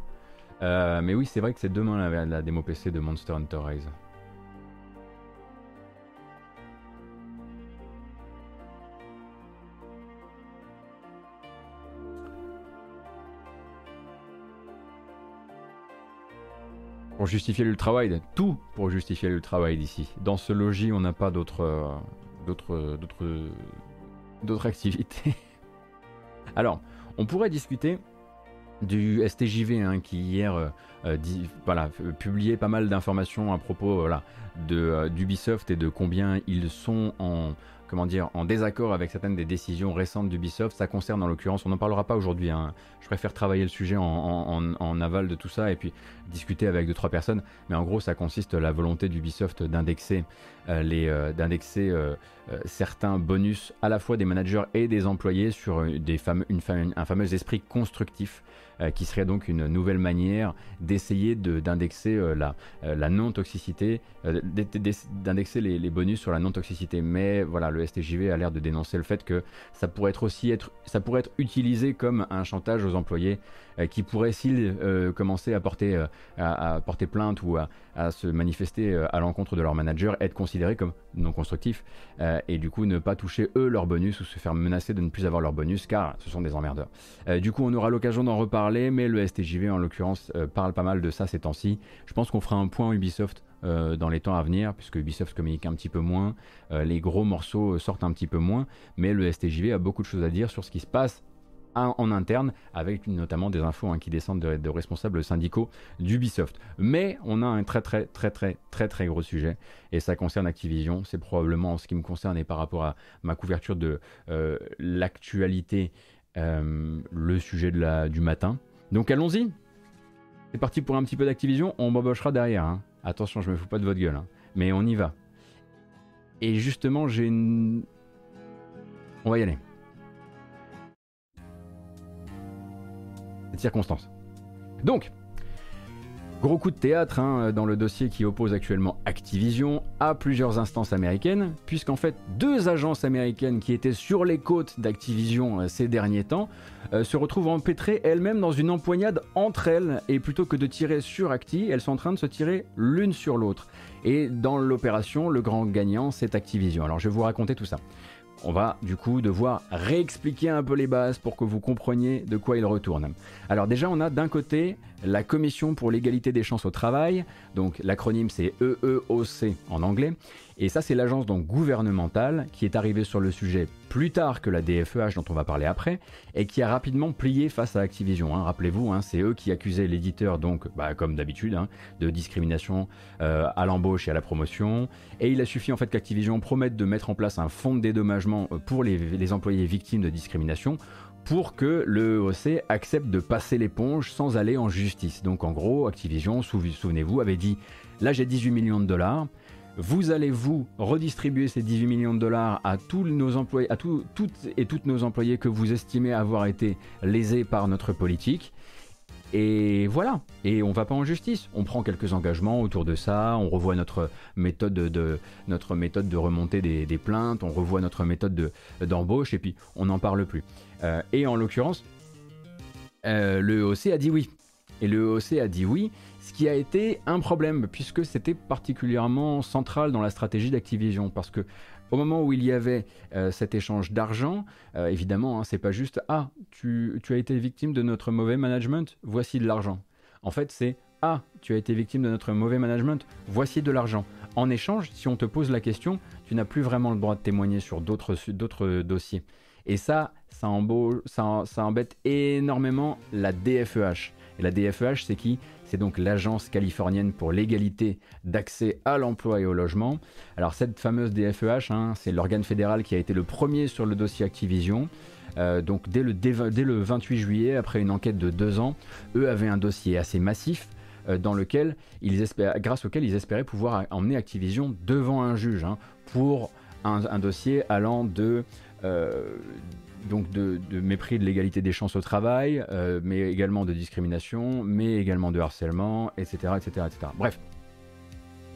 mais oui, c'est vrai que c'est demain la, la démo PC de Monster Hunter Rise. Justifier l'ultra-wide, tout pour justifier l'ultra-wide ici. Dans ce logis, on n'a pas d'autres euh, d'autres d'autres d'autres activités. [laughs] Alors, on pourrait discuter du STJV hein, qui hier euh, euh, publiait pas mal d'informations à propos voilà, d'Ubisoft et de combien ils sont en comment dire, en désaccord avec certaines des décisions récentes d'Ubisoft. Ça concerne en l'occurrence, on n'en parlera pas aujourd'hui, hein. je préfère travailler le sujet en, aval de tout ça et puis discuter avec deux trois personnes. Mais en gros, ça consiste la volonté d'Ubisoft d'indexer euh, euh, euh, certains bonus à la fois des managers et des employés sur un fameux esprit constructif qui serait donc une nouvelle manière d'essayer d'indexer euh, la, euh, la non-toxicité, d'indexer les, bonus sur la non-toxicité. Mais voilà, le STJV a l'air de dénoncer le fait que ça pourrait être utilisé comme un chantage aux employés qui pourraient, s'ils commençaient à porter, à, porter plainte ou à, se manifester à l'encontre de leur manager, être considérés comme non constructifs et du coup ne pas toucher eux leur bonus ou se faire menacer de ne plus avoir leur bonus car ce sont des emmerdeurs. du coup, on aura l'occasion d'en reparler mais le STJV en l'occurrence euh, parle pas mal de ça ces temps-ci. Je pense qu'on fera un point Ubisoft euh, dans les temps à venir, puisque Ubisoft communique un petit peu moins, euh, les gros morceaux sortent un petit peu moins, mais le STJV a beaucoup de choses à dire sur ce qui se passe en interne, avec notamment des infos hein, qui descendent de, responsables syndicaux d'Ubisoft. Mais on a un très très très très très très gros sujet, et ça concerne Activision. C'est probablement en ce qui me concerne et par rapport à ma couverture de l'actualité euh, le sujet de la, du matin. Donc allons-y. C'est parti pour un petit peu d'Activision. On m'embauchera derrière. Hein. Attention, je me fous pas de votre gueule. Hein. Mais on y va. Et justement, j'ai une. On va y aller. Cette circonstance. Donc, Gros coup de théâtre hein, dans le dossier qui oppose actuellement Activision à plusieurs instances américaines, puisqu'en fait deux agences américaines qui étaient sur les côtes d'Activision euh, ces derniers temps euh, se retrouvent empêtrées elles-mêmes dans une empoignade entre elles, et plutôt que de tirer sur Acti, elles sont en train de se tirer l'une sur l'autre. Et dans l'opération, le grand gagnant, c'est Activision. Alors je vais vous raconter tout ça on va du coup devoir réexpliquer un peu les bases pour que vous compreniez de quoi il retourne. Alors déjà on a d'un côté la Commission pour l'égalité des chances au travail, donc l'acronyme c'est EEOC en anglais, et ça c'est l'agence donc gouvernementale qui est arrivée sur le sujet plus tard que la DFEH dont on va parler après, et qui a rapidement plié face à Activision. Hein. Rappelez-vous, hein, c'est eux qui accusaient l'éditeur donc, bah, comme d'habitude, hein, de discrimination euh, à l'embauche et à la promotion, et il a suffi en fait qu'Activision promette de mettre en place un fonds de dédommagement euh, pour les, les employés victimes de discrimination pour que le EOC accepte de passer l'éponge sans aller en justice. Donc en gros, Activision, souvenez-vous, avait dit, là j'ai 18 millions de dollars, vous allez vous redistribuer ces 18 millions de dollars à tous nos employés, à toutes et toutes nos employés que vous estimez avoir été lésés par notre politique. Et voilà, et on va pas en justice. On prend quelques engagements autour de ça, on revoit notre méthode de, notre méthode de remontée des, plaintes, on revoit notre méthode d'embauche, et puis on n'en parle plus. Euh, et en l'occurrence, euh, le EOC a dit oui. Et le EOC a dit oui, ce qui a été un problème, puisque c'était particulièrement central dans la stratégie d'Activision, parce que au moment où il y avait euh, cet échange d'argent, évidemment, hein, c'est pas juste Ah, tu, tu, as été victime de notre mauvais management, voici de l'argent. En fait, c'est Ah, tu as été victime de notre mauvais management, voici de l'argent. En échange, si on te pose la question, tu n'as plus vraiment le droit de témoigner sur d'autres dossiers. Et ça, ça, embête énormément la DFEH. Et la DFEH, c'est qui? C'est donc l'Agence californienne pour l'égalité d'accès à l'emploi et au logement. Alors cette fameuse DFEH, hein, c'est l'organe fédéral qui a été le premier sur le dossier Activision. Euh, donc dès le, dès le 28 juillet, après une enquête de deux ans, eux avaient un dossier assez massif euh, dans lequel ils grâce auquel ils espéraient pouvoir emmener Activision devant un juge hein, pour un, dossier allant de euh, donc de, mépris de l'égalité des chances au travail, euh, mais également de discrimination, mais également de harcèlement, etc., etc., etc. Bref.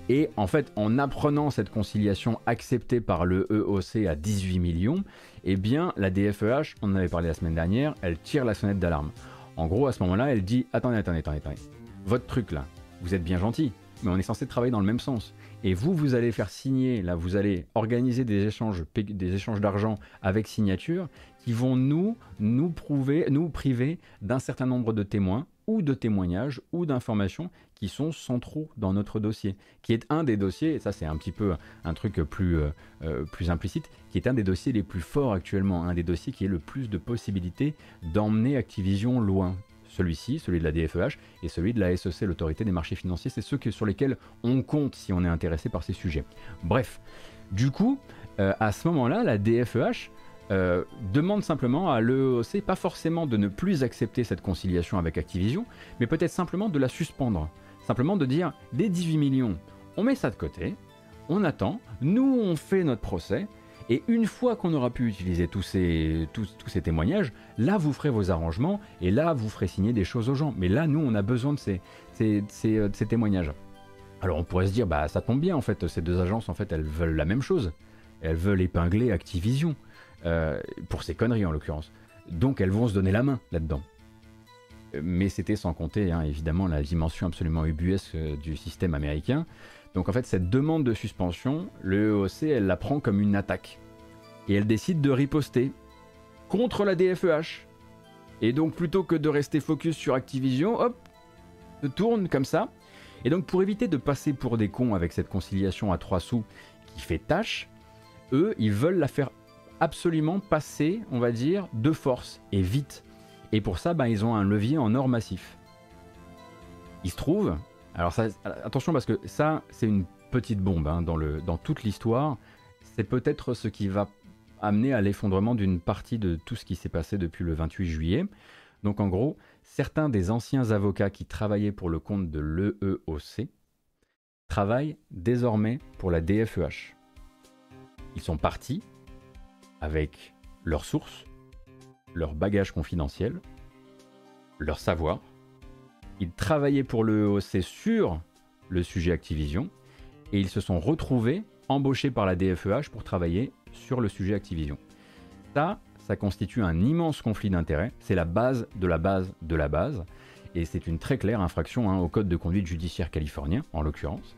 Et en fait, en apprenant cette conciliation acceptée par le EOC à 18 millions, eh bien, la DFEH, on en avait parlé la semaine dernière, elle tire la sonnette d'alarme. En gros, à ce moment-là, elle dit Attendez, attendez, attendez, attendez. Votre truc là, vous êtes bien gentil, mais on est censé travailler dans le même sens. Et vous, vous allez faire signer, là, vous allez organiser des échanges, des échanges d'argent avec signature qui vont nous, nous prouver, nous priver d'un certain nombre de témoins ou de témoignages ou d'informations qui sont centraux dans notre dossier, qui est un des dossiers, et ça c'est un petit peu un truc plus, euh, euh, plus implicite, qui est un des dossiers les plus forts actuellement, un des dossiers qui a le plus de possibilités d'emmener Activision loin, celui-ci, celui de la DFEH, et celui de la SEC, l'autorité des marchés financiers. C'est ceux sur lesquels on compte si on est intéressé par ces sujets. Bref, du coup, euh, à ce moment-là, la DFEH euh, demande simplement à l'EOC, pas forcément de ne plus accepter cette conciliation avec Activision, mais peut-être simplement de la suspendre. Simplement de dire, des 18 millions, on met ça de côté, on attend, nous on fait notre procès, et une fois qu'on aura pu utiliser tous ces, tous, ces témoignages, là vous ferez vos arrangements, et là vous ferez signer des choses aux gens. Mais là, nous, on a besoin de ces, ces, ces, ces témoignages. Alors on pourrait se dire, bah ça tombe bien en fait, ces deux agences en fait elles veulent la même chose. Elles veulent épingler Activision, euh, pour ces conneries en l'occurrence. Donc elles vont se donner la main là-dedans. Mais c'était sans compter hein, évidemment la dimension absolument ubuesque euh, du système américain. Donc en fait cette demande de suspension, le EOC elle la prend comme une attaque. Et elle décide de riposter contre la DFEH. Et donc plutôt que de rester focus sur Activision, hop, se tourne comme ça et donc pour éviter de passer pour des cons avec cette conciliation à 3 sous qui fait tâche, eux, ils veulent la faire absolument passer, on va dire, de force et vite. Et pour ça, ben, ils ont un levier en or massif. Il se trouve, alors ça, attention parce que ça, c'est une petite bombe hein, dans, le, dans toute l'histoire. C'est peut-être ce qui va amener à l'effondrement d'une partie de tout ce qui s'est passé depuis le 28 juillet. Donc en gros, certains des anciens avocats qui travaillaient pour le compte de l'EEOC travaillent désormais pour la DFEH. Ils sont partis avec leurs sources, leur bagage confidentiel, leur savoir. Ils travaillaient pour l'EEOC sur le sujet Activision et ils se sont retrouvés embauchés par la DFEH pour travailler sur le sujet Activision. Ça, ça constitue un immense conflit d'intérêts. C'est la base de la base de la base. Et c'est une très claire infraction hein, au code de conduite judiciaire californien, en l'occurrence.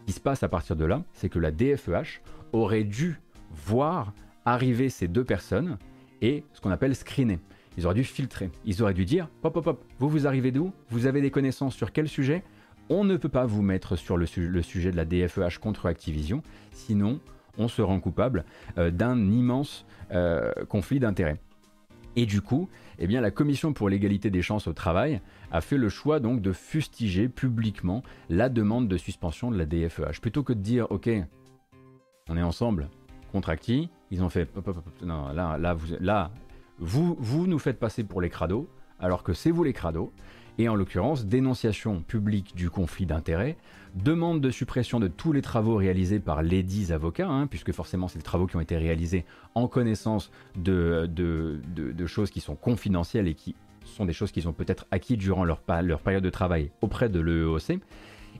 Ce qui se passe à partir de là, c'est que la DFEH aurait dû voir arriver ces deux personnes et ce qu'on appelle screener. Ils auraient dû filtrer. Ils auraient dû dire Pop, pop, pop, vous, vous arrivez d'où? Vous avez des connaissances sur quel sujet? On ne peut pas vous mettre sur le, le sujet de la DFEH contre Activision, sinon on se rend coupable euh, d'un immense euh, conflit d'intérêts. Et du coup, eh bien, la Commission pour l'égalité des chances au travail a fait le choix donc de fustiger publiquement la demande de suspension de la DFEH. Plutôt que de dire, ok, on est ensemble contre Acti, ils ont fait, non, là, là, vous, là vous, vous nous faites passer pour les crados, alors que c'est vous les crados. Et en l'occurrence dénonciation publique du conflit d'intérêts, demande de suppression de tous les travaux réalisés par les dix avocats, hein, puisque forcément c'est des travaux qui ont été réalisés en connaissance de, de, choses qui sont confidentielles et qui sont des choses qu'ils ont peut-être acquis durant leur, leur période de travail auprès de l'EEOC,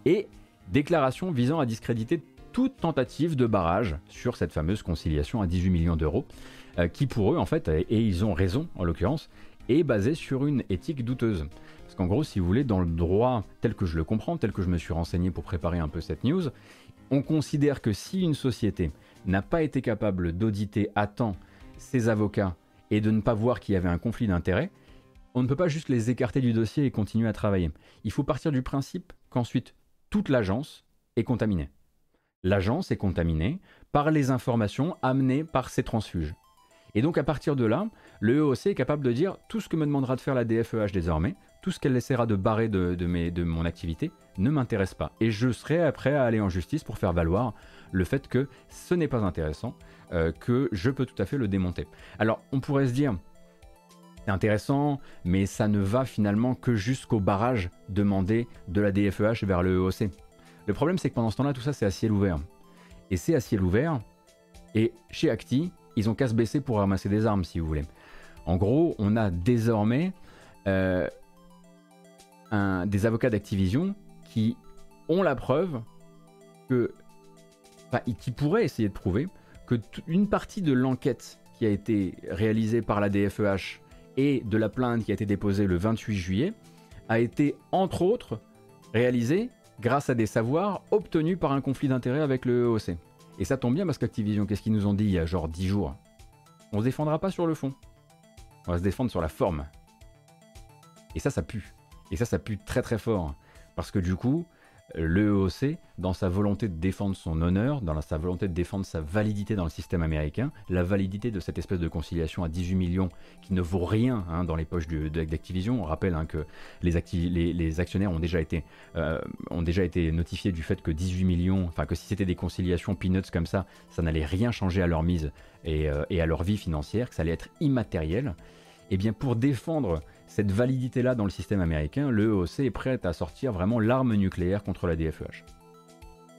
et déclaration visant à discréditer toute tentative de barrage sur cette fameuse conciliation à 18 millions d'euros, euh, qui pour eux en fait, et ils ont raison en l'occurrence, est basée sur une éthique douteuse. Parce qu'en gros, si vous voulez, dans le droit tel que je le comprends, tel que je me suis renseigné pour préparer un peu cette news, on considère que si une société n'a pas été capable d'auditer à temps ses avocats et de ne pas voir qu'il y avait un conflit d'intérêts, on ne peut pas juste les écarter du dossier et continuer à travailler. Il faut partir du principe qu'ensuite toute l'agence est contaminée. L'agence est contaminée par les informations amenées par ces transfuges. Et donc à partir de là, le EOC est capable de dire tout ce que me demandera de faire la DFEH désormais, tout ce qu'elle essaiera de barrer de, mon activité ne m'intéresse pas. Et je serai prêt à aller en justice pour faire valoir le fait que ce n'est pas intéressant, euh, que je peux tout à fait le démonter. Alors on pourrait se dire, c'est intéressant, mais ça ne va finalement que jusqu'au barrage demandé de la DFEH vers le EOC. Le problème c'est que pendant ce temps-là, tout ça c'est à ciel ouvert. Et c'est à ciel ouvert, et chez Acti, ils ont qu'à se baisser pour ramasser des armes si vous voulez. En gros, on a désormais euh, des avocats d'Activision qui ont la preuve que, enfin, qui pourraient essayer de prouver que une partie de l'enquête qui a été réalisée par la DFEH et de la plainte qui a été déposée le 28 juillet a été entre autres réalisée grâce à des savoirs obtenus par un conflit d'intérêts avec le EOC. Et ça tombe bien parce qu'Activision, qu'est-ce qu'ils nous ont dit il y a genre 10 jours? On se défendra pas sur le fond. On va se défendre sur la forme. Et ça, ça pue. Et ça, ça pue très très fort. Parce que du coup, l'EOC, dans sa volonté de défendre son honneur, dans sa volonté de défendre sa validité dans le système américain, la validité de cette espèce de conciliation à 18 millions qui ne vaut rien hein, dans les poches d'Activision. On rappelle hein, que les, actionnaires ont déjà, été, euh, ont déjà été notifiés du fait que 18 millions, enfin que si c'était des conciliations peanuts comme ça, ça n'allait rien changer à leur mise et, euh, et à leur vie financière, que ça allait être immatériel. Et eh bien pour défendre cette validité-là dans le système américain, le est prêt à sortir vraiment l'arme nucléaire contre la DFEH.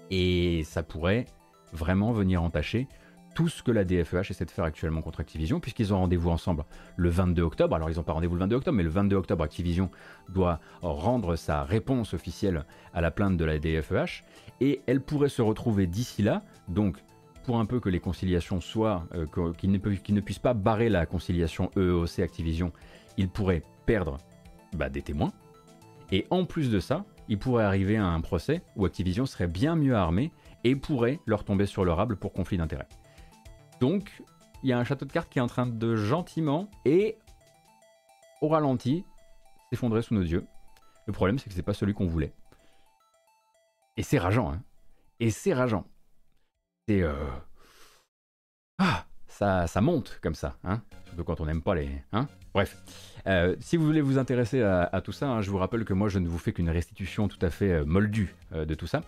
Et ça pourrait vraiment venir entacher tout ce que la DFEH essaie de faire actuellement contre Activision, puisqu'ils ont rendez-vous ensemble le 22 octobre. Alors ils n'ont pas rendez-vous le 22 octobre, mais le 22 octobre, Activision doit rendre sa réponse officielle à la plainte de la DFEH, et elle pourrait se retrouver d'ici là, donc pour un peu que les conciliations soient, euh, qu'ils ne, puissent pas barrer la conciliation EOC Activision, ils pourraient perdre bah, des témoins. Et en plus de ça, il pourrait arriver à un procès où Activision serait bien mieux armé et pourrait leur tomber sur le rable pour conflit d'intérêts. Donc, il y a un château de cartes qui est en train de gentiment et au ralenti s'effondrer sous nos yeux. Le problème, c'est que c'est pas celui qu'on voulait. Et c'est rageant, hein. Et c'est rageant. C'est euh... ah, ça, ça monte comme ça, hein. Surtout quand on n'aime pas les, hein. Bref. Euh, si vous voulez vous intéresser à, tout ça, hein, je vous rappelle que moi je ne vous fais qu'une restitution tout à fait euh, moldue de tout ça.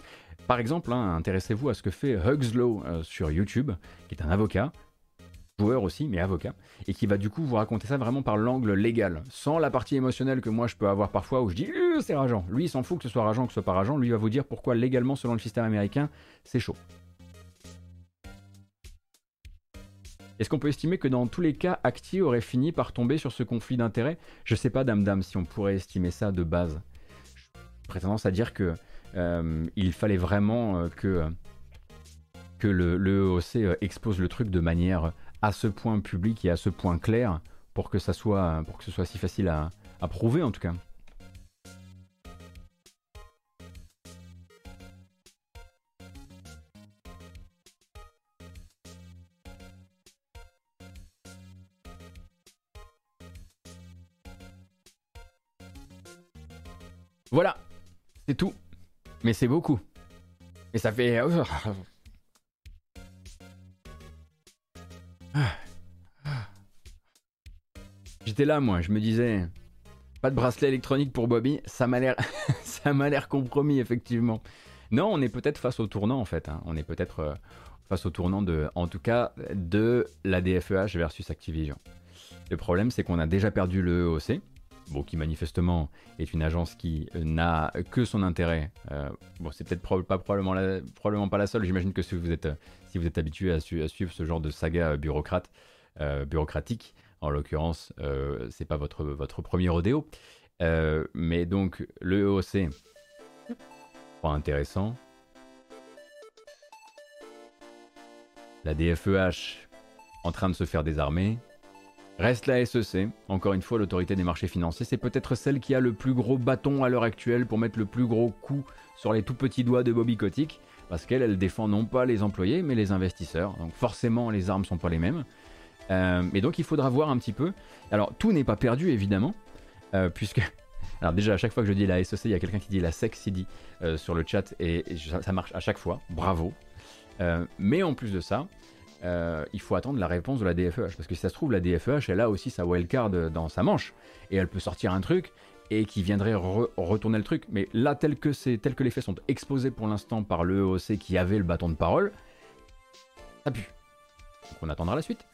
Par exemple, hein, intéressez-vous à ce que fait Hugslow sur YouTube, qui est un avocat, joueur aussi, mais avocat, et qui va du coup vous raconter ça vraiment par l'angle légal, sans la partie émotionnelle que moi je peux avoir parfois où je dis c'est rageant. Lui il s'en fout que ce soit rageant, que ce soit pas rageant, lui va vous dire pourquoi légalement selon le système américain c'est chaud. Est-ce qu'on peut estimer que dans tous les cas, Acti aurait fini par tomber sur ce conflit d'intérêts? Je sais pas, dame dame, si on pourrait estimer ça de base. J'ai à dire que euh, il fallait vraiment euh, que, le, EOC euh, expose le truc de manière à ce point public et à ce point clair pour que ce soit si facile à prouver en tout cas. Voilà, c'est tout. Mais c'est beaucoup. Et ça fait... Euh, [sighs] J'étais là, moi, je me disais, pas de bracelet électronique pour Bobby, ça m'a l'air, [laughs] ça m'a l'air compromis effectivement. Non, on est peut-être face au tournant en fait. Hein. On est peut-être euh, face au tournant de, en tout cas, de la DFEH versus Activision. Le problème, c'est qu'on a déjà perdu le EOC, bon, qui manifestement est une agence qui euh, n'a que son intérêt. Euh, bon, c'est peut-être pas, probablement, probablement pas la seule. J'imagine que si vous êtes, si êtes habitué à, suivre ce genre de saga bureaucrate, euh, bureaucratique, en l'occurrence, c'est pas votre, votre premier rodéo. mais donc, le EOC, pas intéressant. La DFEH en train de se faire désarmer. Reste la SEC, encore une fois l'autorité des marchés financiers, c'est peut-être celle qui a le plus gros bâton à l'heure actuelle pour mettre le plus gros coup sur les tout petits doigts de Bobby Kotick, parce qu'elle, elle défend non pas les employés, mais les investisseurs, donc forcément les armes sont pas les mêmes. Euh, et donc il faudra voir un petit peu. Alors tout n'est pas perdu évidemment, euh, puisque... [laughs] Alors déjà à chaque fois que je dis la SEC, il y a quelqu'un qui dit la SEC CD euh, sur le chat, et, ça marche à chaque fois, bravo. mais en plus de ça, euh, il faut attendre la réponse de la DFEH. Parce que si ça se trouve, la DFEH, elle a aussi sa wildcard dans sa manche. Et elle peut sortir un truc et qui viendrait retourner le truc. Mais là, tel que, tel que les faits sont exposés pour l'instant par le qui avait le bâton de parole, ça pue. Donc on attendra la suite.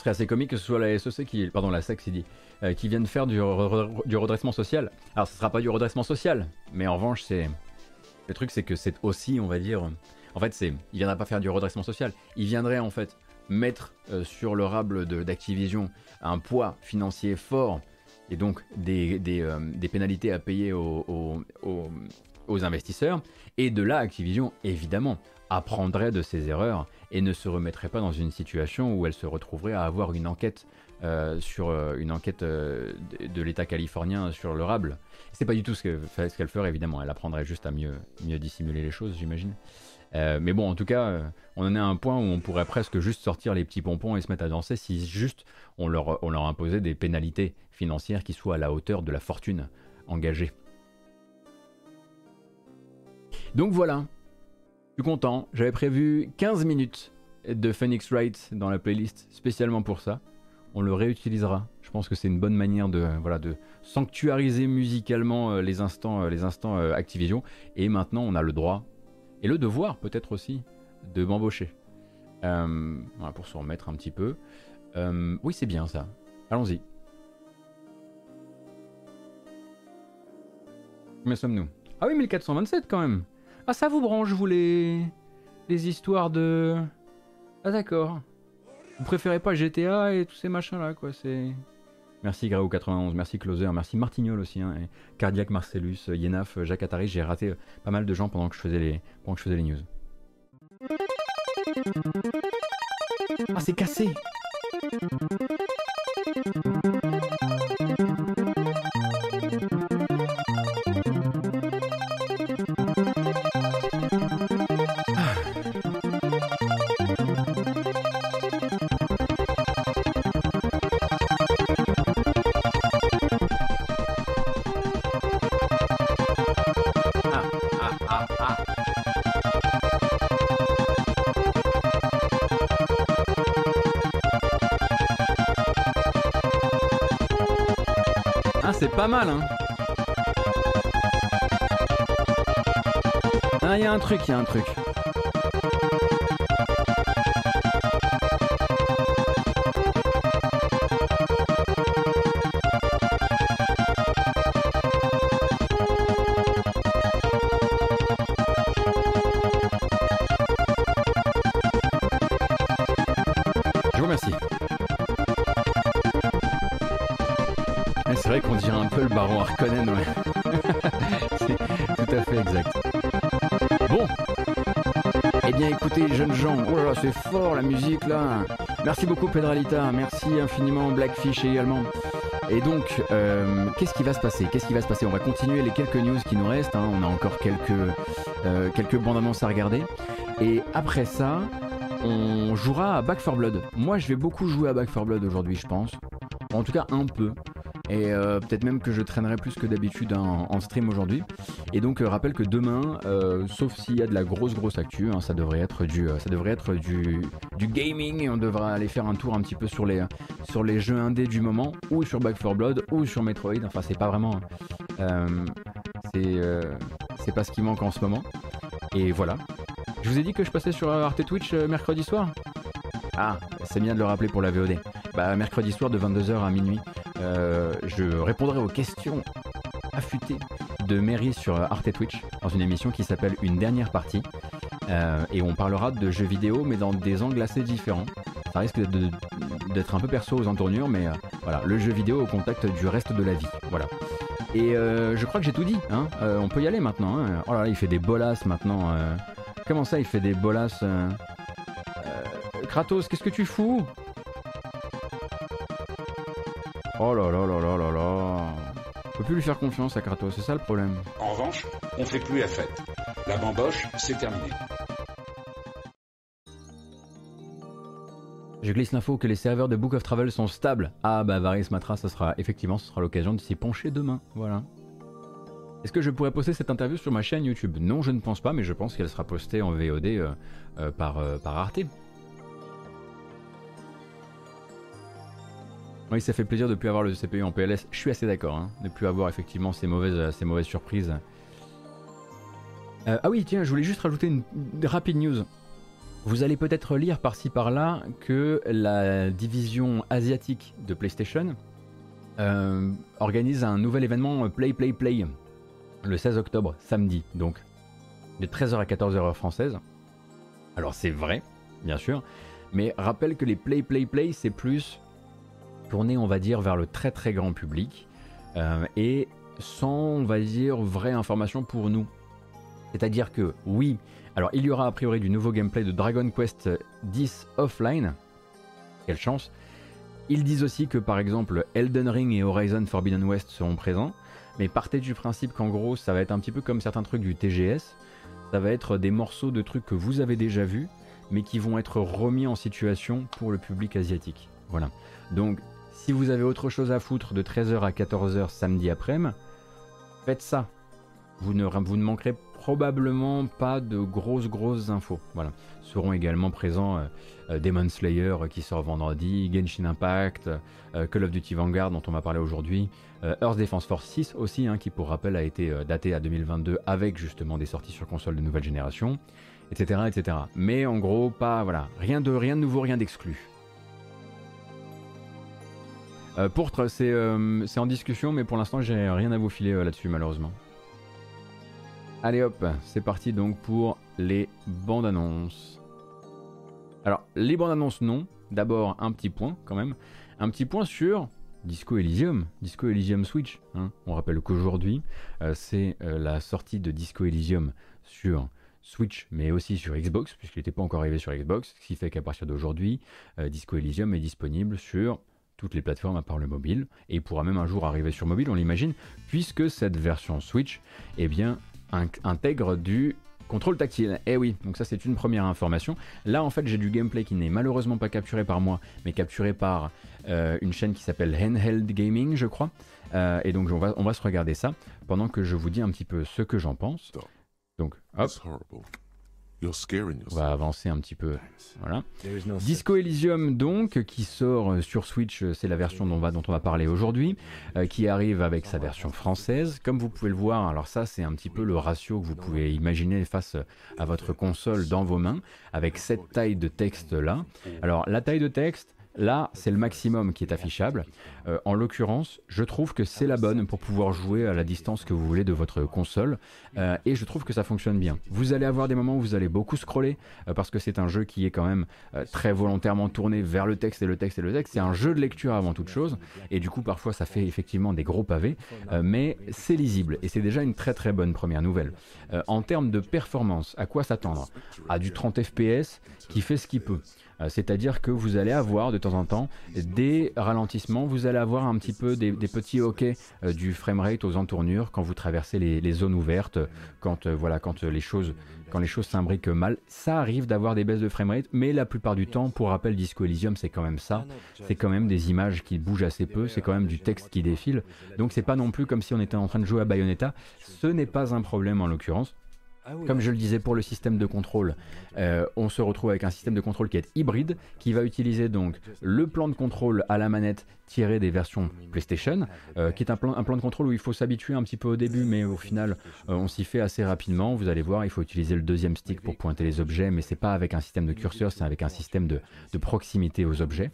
Serait assez comique que ce soit la SEC qui, pardon, la SEC, dit, euh, qui vienne faire du, redressement social. Alors, ce sera pas du redressement social, mais en revanche, c'est le truc, c'est que c'est aussi, on va dire, en fait, c'est, il viendra pas faire du redressement social. Il viendrait en fait mettre euh, sur le rable d'Activision un poids financier fort et donc des, euh, pénalités à payer aux, aux, aux investisseurs. Et de là, Activision, évidemment, apprendrait de ses erreurs et ne se remettrait pas dans une situation où elle se retrouverait à avoir une enquête sur une enquête de, l'État californien sur le Rable. C'est pas du tout ce qu'elle ferait évidemment, elle apprendrait juste à mieux, mieux dissimuler les choses j'imagine. mais bon, en tout cas, on en est à un point où on pourrait presque juste sortir les petits pompons et se mettre à danser si juste on leur, on leur imposait des pénalités financières qui soient à la hauteur de la fortune engagée. Donc voilà, content. J'avais prévu 15 minutes de Phoenix Wright dans la playlist spécialement pour ça. On le réutilisera. Je pense que c'est une bonne manière de, voilà, de sanctuariser musicalement euh, les instants, euh, les instants euh, Activision. Et maintenant, on a le droit et le devoir peut-être aussi de m'embaucher. pour se remettre un petit peu. oui, c'est bien ça. Allons-y. Combien sommes-nous? Ah oui, 1427 quand même. Ah, ça vous branche, vous, les, les histoires de... Ah d'accord. Vous préférez pas GTA et tous ces machins-là, quoi, c'est... Merci Grao91, merci Closer, merci Martignol aussi, hein, et Cardiac Marcellus, Yenaf, Jacques Attari, j'ai raté pas mal de gens pendant que je faisais les, pendant que je faisais les news. Ah c'est cassé pas mal, hein. Ah, il y a un truc, il y a un truc. Baron Harkonnen, ouais. [laughs] c'est tout à fait exact. Bon. Eh bien écoutez, jeunes gens, oh là là, c'est fort la musique là. Merci beaucoup Pedralita, merci infiniment Blackfish également. Et donc, euh, qu'est-ce qui va se passer? Qu'est-ce qui va se passer? On va continuer les quelques news qui nous restent. Hein. On a encore quelques, euh, quelques bandes annonces à regarder. Et après ça, on jouera à Back 4 Blood. Moi, je vais beaucoup jouer à Back 4 Blood aujourd'hui, je pense. En tout cas, un peu. Et euh, peut-être même que je traînerai plus que d'habitude en, stream aujourd'hui. Et donc, euh, rappelle que demain, euh, sauf s'il y a de la grosse grosse actu, hein, ça devrait être du, ça devrait être du, du gaming et on devra aller faire un tour un petit peu sur les, sur les jeux indés du moment, ou sur Back 4 Blood, ou sur Metroid. Enfin, c'est pas vraiment, c'est, c'est pas ce qui manque en ce moment. Et voilà. Je vous ai dit que je passais sur Arte Twitch mercredi soir? Ah, c'est bien de le rappeler pour la VOD. Bah, mercredi soir de 22h à minuit. Euh, je répondrai aux questions affûtées de Mary sur Arte Twitch dans une émission qui s'appelle Une dernière partie. Euh, et on parlera de jeux vidéo, mais dans des angles assez différents. Ça risque d'être un peu perso aux entournures, mais euh, voilà, le jeu vidéo au contact du reste de la vie. Voilà. Et je crois que j'ai tout dit. Hein. on peut y aller maintenant. Hein. Oh là là, il fait des bolasses maintenant. Comment ça, il fait des bolasses Kratos, qu'est-ce que tu fous? Oh là là là là là là. On peut plus lui faire confiance à Kratos, c'est ça le problème. En revanche, on fait plus la fête. La bamboche, c'est terminé. Je glisse l'info que les serveurs de Book of Travel sont stables. Ah bah Varys Matra, ça sera effectivement, ce sera l'occasion de s'y pencher demain. Voilà. Est-ce que je pourrais poster cette interview sur ma chaîne YouTube? Non, je ne pense pas, mais je pense qu'elle sera postée en VOD euh, euh, par, euh, par Arte. Oui, ça fait plaisir de ne plus avoir le CPU en PLS. Je suis assez d'accord, hein, de ne plus avoir effectivement ces mauvaises, ces mauvaises surprises. Euh, ah oui, tiens, je voulais juste rajouter une, rapide news. Vous allez peut-être lire par-ci par-là que la division asiatique de PlayStation euh, organise un nouvel événement Play Play Play le 16 octobre, samedi, donc de 13h à 14h heure française. Alors c'est vrai, bien sûr, mais rappelle que les Play Play Play c'est plus tourné, on va dire, vers le très très grand public euh, et sans, on va dire, vraie information pour nous. C'est-à-dire que oui, alors il y aura a priori du nouveau gameplay de Dragon Quest X offline, quelle chance, Ils disent aussi que par exemple Elden Ring et Horizon Forbidden West seront présents, mais partez du principe qu'en gros ça va être un petit peu comme certains trucs du TGS, ça va être des morceaux de trucs que vous avez déjà vus, mais qui vont être remis en situation pour le public asiatique. Voilà. Donc si vous avez autre chose à foutre de 13h à 14h samedi après-midi, faites ça. Vous ne, manquerez probablement pas de grosses grosses infos. Voilà. Seront également présents euh, euh, Demon Slayer euh, qui sort vendredi, Genshin Impact, Call of Duty Vanguard dont on va parler aujourd'hui, Earth Defense Force 6 aussi, hein, qui pour rappel a été daté à 2022 avec justement des sorties sur console de nouvelle génération, etc., etc. Mais en gros, pas voilà, rien de rien de nouveau, rien d'exclu. Pourtre, c'est en discussion, mais pour l'instant, j'ai rien à vous filer là-dessus, malheureusement. Allez hop, c'est parti donc pour les bandes annonces. Alors, les bandes annonces, non. D'abord, un petit point quand même. Un petit point sur Disco Elysium, Disco Elysium Switch. Hein. On rappelle qu'aujourd'hui, euh, c'est euh, la sortie de Disco Elysium sur Switch, mais aussi sur Xbox, puisqu'il n'était pas encore arrivé sur Xbox, ce qui fait qu'à partir d'aujourd'hui, euh, Disco Elysium est disponible sur toutes les plateformes à part le mobile, et il pourra même un jour arriver sur mobile, on l'imagine, puisque cette version Switch, eh bien, intègre du contrôle tactile. Eh oui, donc ça c'est une première information. Là en fait j'ai du gameplay qui n'est malheureusement pas capturé par moi, mais capturé par euh, une chaîne qui s'appelle Handheld Gaming je crois. Euh, et donc on va, on va se regarder ça pendant que je vous dis un petit peu ce que j'en pense. Donc hop. On va avancer un petit peu. Voilà. Disco Elysium donc, qui sort euh, sur Switch, euh, c'est la version dont, va, dont on va parler aujourd'hui, euh, qui arrive avec sa version française. Comme vous pouvez le voir, alors ça c'est un petit peu le ratio que vous pouvez imaginer face à votre console dans vos mains, avec cette taille de texte là. Alors la taille de texte, Là, c'est le maximum qui est affichable. Euh, en l'occurrence, je trouve que c'est la bonne pour pouvoir jouer à la distance que vous voulez de votre console. Euh, et je trouve que ça fonctionne bien. Vous allez avoir des moments où vous allez beaucoup scroller, euh, parce que c'est un jeu qui est quand même très volontairement tourné vers le texte et le texte et le texte. C'est un jeu de lecture avant toute chose. Et du coup, parfois, ça fait effectivement des gros pavés. mais c'est lisible. Et c'est déjà une très très bonne première nouvelle. en termes de performance, à quoi s'attendre? À du 30 FPS qui fait ce qu'il peut. Euh, c'est-à-dire que vous allez avoir de temps en temps des ralentissements, vous allez avoir un petit peu des, petits hoquets euh, du framerate aux entournures quand vous traversez les, zones ouvertes, quand, euh, voilà, quand les choses quand les choses s'imbriquent mal, ça arrive d'avoir des baisses de framerate, mais la plupart du temps, pour rappel, Disco Elysium, c'est quand même ça. C'est quand même des images qui bougent assez peu, c'est quand même du texte qui défile. Donc c'est pas non plus comme si on était en train de jouer à Bayonetta. Ce n'est pas un problème en l'occurrence. Ah Comme je le disais pour le système de contrôle, euh, on se retrouve avec un système de contrôle qui est hybride, qui va utiliser donc le plan de contrôle à la manette tiré des versions PlayStation, euh, qui est un plan, un plan, de contrôle où il faut s'habituer un petit peu au début, mais au final euh, on s'y fait assez rapidement. Vous allez voir, il faut utiliser le deuxième stick pour pointer les objets, mais c'est pas avec un système de curseur, c'est avec un système de, de proximité aux objets.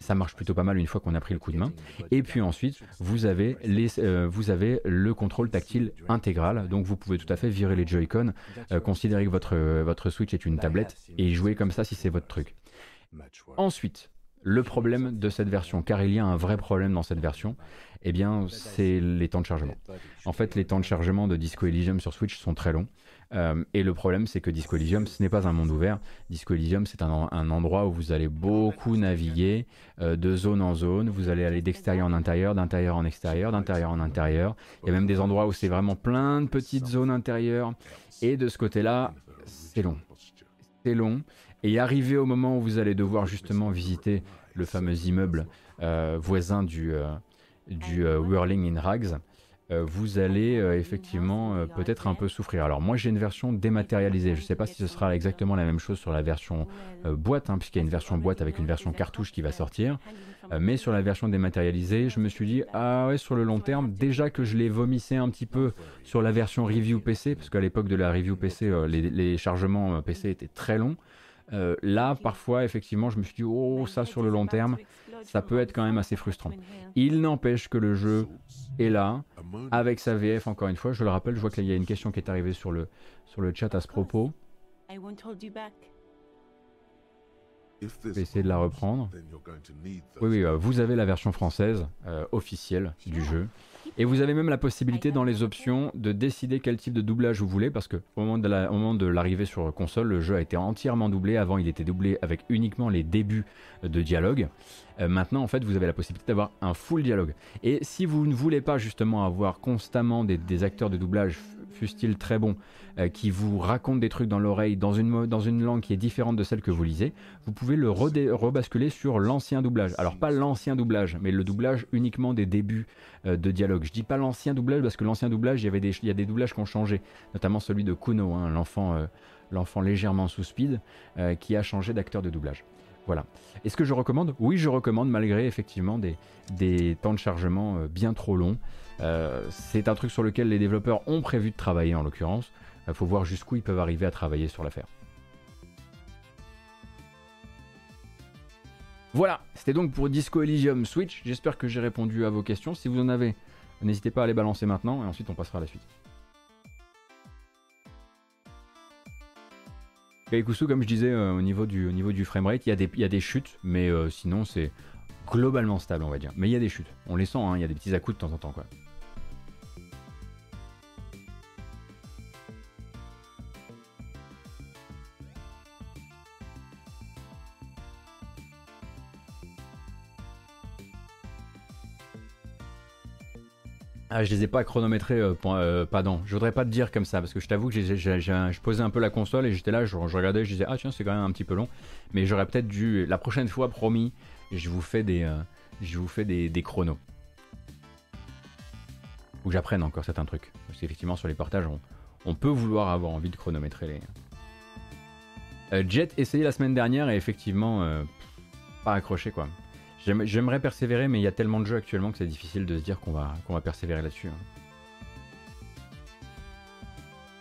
ça marche plutôt pas mal une fois qu'on a pris le coup de main. Et puis ensuite, vous avez, les, vous avez le contrôle tactile intégral, donc vous pouvez tout à fait virer les Joy-Con, considérer que votre votre Switch est une tablette et jouer comme ça si c'est votre truc. Ensuite, le problème de cette version, car il y a un vrai problème dans cette version, eh bien, c'est les temps de chargement. En fait, les temps de chargement de Disco Elysium sur Switch sont très longs. Euh, et le problème, c'est que Disco Elysium, ce n'est pas un monde ouvert. Disco Elysium, c'est un, endroit où vous allez beaucoup naviguer euh, de zone en zone. Vous allez aller d'extérieur en intérieur, d'intérieur en extérieur, d'intérieur en intérieur. Il y a même des endroits où c'est vraiment plein de petites zones intérieures. Et de ce côté-là, c'est long. C'est long. Et arrivé au moment où vous allez devoir justement visiter le fameux immeuble euh, voisin du, du Whirling in Rags, vous allez euh, effectivement euh, peut-être un peu souffrir. Alors moi j'ai une version dématérialisée, je ne sais pas si ce sera exactement la même chose sur la version boîte, hein, puisqu'il y a une version boîte avec une version cartouche qui va sortir. mais sur la version dématérialisée, je me suis dit, ah ouais, sur le long terme, déjà que je l'ai vomissé un petit peu sur la version review PC, parce qu'à l'époque de la review PC, les, chargements PC étaient très longs. Là, parfois, effectivement, je me suis dit, oh, ça sur le long terme, ça peut être quand même assez frustrant. Il n'empêche que le jeu est là, avec sa VF encore une fois. Je le rappelle, je vois qu'il y a une question qui est arrivée sur le, sur le chat à ce propos. Je vais essayer de la reprendre. Oui, oui, euh, vous avez la version française euh, officielle du jeu. Et vous avez même la possibilité dans les options de décider quel type de doublage vous voulez, parce que au moment de l'arrivée sur console, le jeu a été entièrement doublé. Avant, il était doublé avec uniquement les débuts de dialogue. Euh, maintenant, en fait, vous avez la possibilité d'avoir un full dialogue. Et si vous ne voulez pas justement avoir constamment des, acteurs de doublage, fussent-ils très bons, euh, qui vous racontent des trucs dans l'oreille dans une, dans une langue qui est différente de celle que vous lisez, vous pouvez le rebasculer sur l'ancien doublage. Alors pas l'ancien doublage, mais le doublage uniquement des débuts euh, de dialogue. Je dis pas l'ancien doublage parce que l'ancien doublage, il y, des, a des doublages qui ont changé, notamment celui de Kuno, hein, l'enfant l'enfant légèrement sous speed, qui a changé d'acteur de doublage. Voilà. Est-ce que je recommande Oui, je recommande malgré effectivement des, temps de chargement euh, bien trop longs. Euh, c'est un truc sur lequel les développeurs ont prévu de travailler en l'occurrence. Il euh, faut voir jusqu'où ils peuvent arriver à travailler sur l'affaire. Voilà, c'était donc pour Disco Elysium Switch. J'espère que j'ai répondu à vos questions. Si vous en avez, n'hésitez pas à les balancer maintenant et ensuite on passera à la suite. Kaikusu, comme je disais, euh, au, niveau du, au niveau du framerate, il y, a des, y a des chutes, mais euh, sinon c'est globalement stable, on va dire. Mais il y a des chutes, on les sent, hein, il y a des petits à de temps en temps. quoi. Ah, je les ai pas chronométrés, euh, euh, pardon. Je voudrais pas te dire comme ça, parce que je t'avoue que je posais un peu la console et j'étais là, je, regardais, je disais, ah tiens, c'est quand même un petit peu long. Mais j'aurais peut-être dû, la prochaine fois, promis, je vous fais des, euh, je vous fais des, chronos. Ou que j'apprenne encore certains trucs. Parce qu'effectivement, sur les partages, on, peut vouloir avoir envie de chronométrer les. Jet essayé la semaine dernière et effectivement, pas accroché quoi. J'aimerais persévérer, mais il y a tellement de jeux actuellement que c'est difficile de se dire qu'on va, persévérer là-dessus. Hein.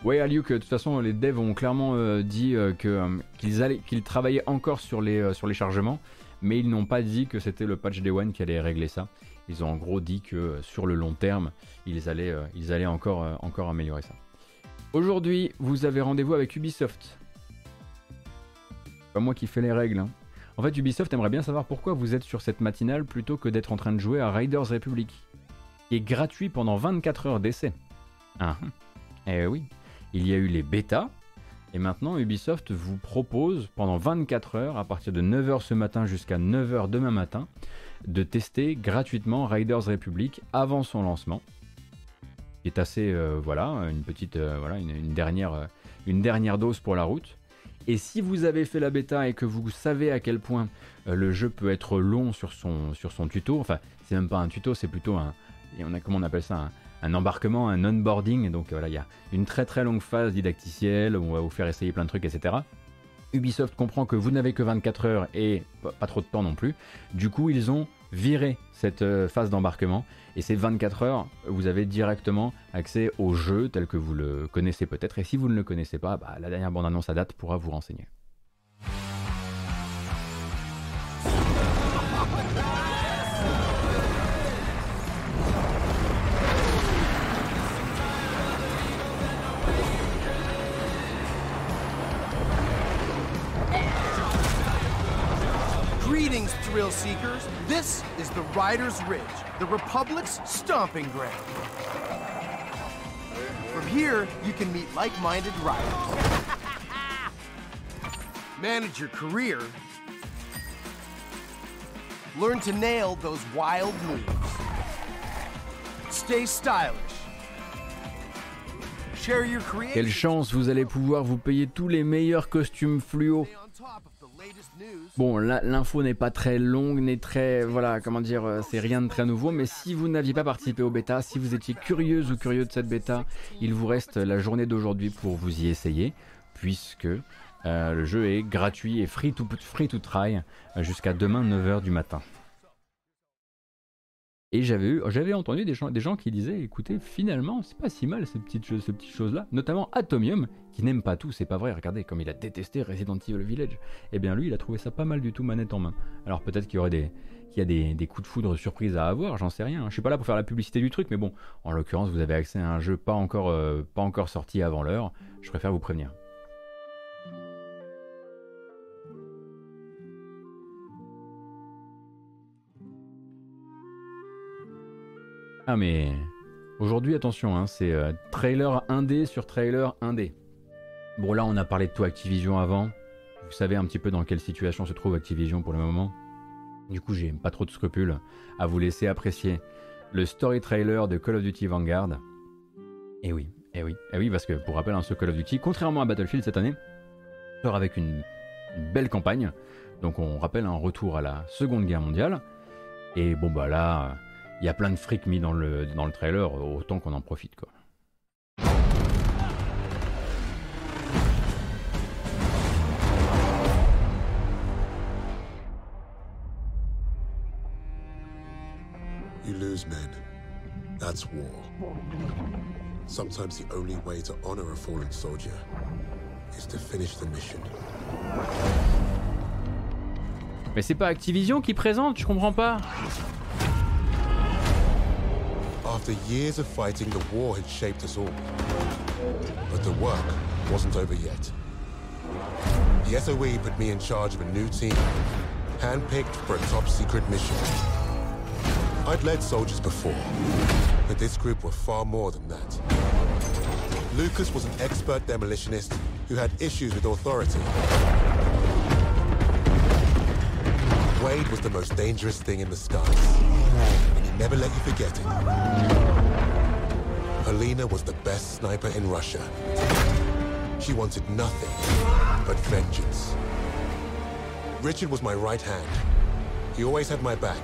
Ouais, Aliuk, de toute façon, les devs ont clairement euh, dit euh, euh, qu'ils travaillaient encore sur les, chargements, mais ils n'ont pas dit que c'était le patch Day One qui allait régler ça. Ils ont en gros dit que sur le long terme, ils allaient, ils allaient encore, encore améliorer ça. Aujourd'hui, vous avez rendez-vous avec Ubisoft. Pas moi qui fais les règles. Hein. En fait, Ubisoft aimerait bien savoir pourquoi vous êtes sur cette matinale plutôt que d'être en train de jouer à Riders Republic, qui est gratuit pendant 24 heures d'essai. Ah, eh oui, il y a eu les bêtas, et maintenant Ubisoft vous propose pendant 24 heures, à partir de 9h ce matin jusqu'à 9h demain matin, de tester gratuitement Riders Republic avant son lancement. Qui est assez, euh, voilà, une petite, euh, voilà, euh, une dernière dose pour la route. Et si vous avez fait la bêta et que vous savez à quel point euh, le jeu peut être long sur son, sur tuto, enfin c'est même pas un tuto, c'est plutôt un, on on appelle ça, un, embarquement, un onboarding, donc voilà, il y a une très très longue phase didacticielle où on va vous faire essayer plein de trucs, etc. Ubisoft comprend que vous n'avez que 24 heures et pas trop de temps non plus, du coup ils ont viré cette euh, phase d'embarquement et ces 24 heures, vous avez directement accès au jeu tel que vous le connaissez peut-être. Et si vous ne le connaissez pas, bah, la dernière bande-annonce à date pourra vous renseigner. This is the Riders Ridge, the Republic's stomping ground. From here, you can meet like-minded riders. [laughs] Manage your career. Learn to nail those wild moves. Stay stylish. Share your Quelle chance, vous allez pouvoir vous payer tous les meilleurs costumes fluo Bon, l'info n'est pas très longue, n'est très, voilà, comment dire, euh, c'est rien de très nouveau, mais si vous n'aviez pas participé au bêta, si vous étiez curieuse ou curieux de cette bêta, il vous reste la journée d'aujourd'hui pour vous y essayer, puisque euh, le jeu est gratuit et free to, free to try euh, jusqu'à demain 9h du matin. Et j'avais j'avais entendu des gens, des gens qui disaient, écoutez, finalement, c'est pas si mal ces petites, ces petites choses-là, notamment Atomium, qui n'aime pas tout, c'est pas vrai, regardez, comme il a détesté Resident Evil Village. Eh bien lui, il a trouvé ça pas mal du tout manette en main. Alors peut-être qu'il y aurait des, qu'il y a des, coups de foudre surprise à avoir, j'en sais rien. Je suis pas là pour faire la publicité du truc, mais bon, en l'occurrence, vous avez accès à un jeu pas encore, euh, pas encore sorti avant l'heure. Je préfère vous prévenir. Ah mais Aujourd'hui, attention, hein, c'est euh, trailer indé sur trailer indé. Bon, là, on a parlé de tout Activision avant. Vous savez un petit peu dans quelle situation se trouve Activision pour le moment. Du coup, j'ai pas trop de scrupules à vous laisser apprécier le story trailer de Call of Duty Vanguard. Et eh oui, et eh oui, et eh oui, parce que pour rappel, hein, ce Call of Duty, contrairement à Battlefield cette année, sort avec une, belle campagne. Donc on rappelle un retour à la Seconde Guerre mondiale. Et bon bah là, il y a plein de fric mis dans le, dans le trailer, autant qu'on en profite quoi. You lose men. That's war. Sometimes the only way to honor a fallen soldier is to finish the mission. Mais c'est pas Activision qui présente, je comprends pas. After years of fighting, the war had shaped us all. But the work wasn't over yet. The SOE put me in charge of a new team, handpicked for a top secret mission. I'd led soldiers before, but this group were far more than that. Lucas was an expert demolitionist who had issues with authority. Wade was the most dangerous thing in the skies, never let you forget it. Helena was the best sniper in Russia. She wanted nothing but vengeance. Richard was my right hand. He always had my back.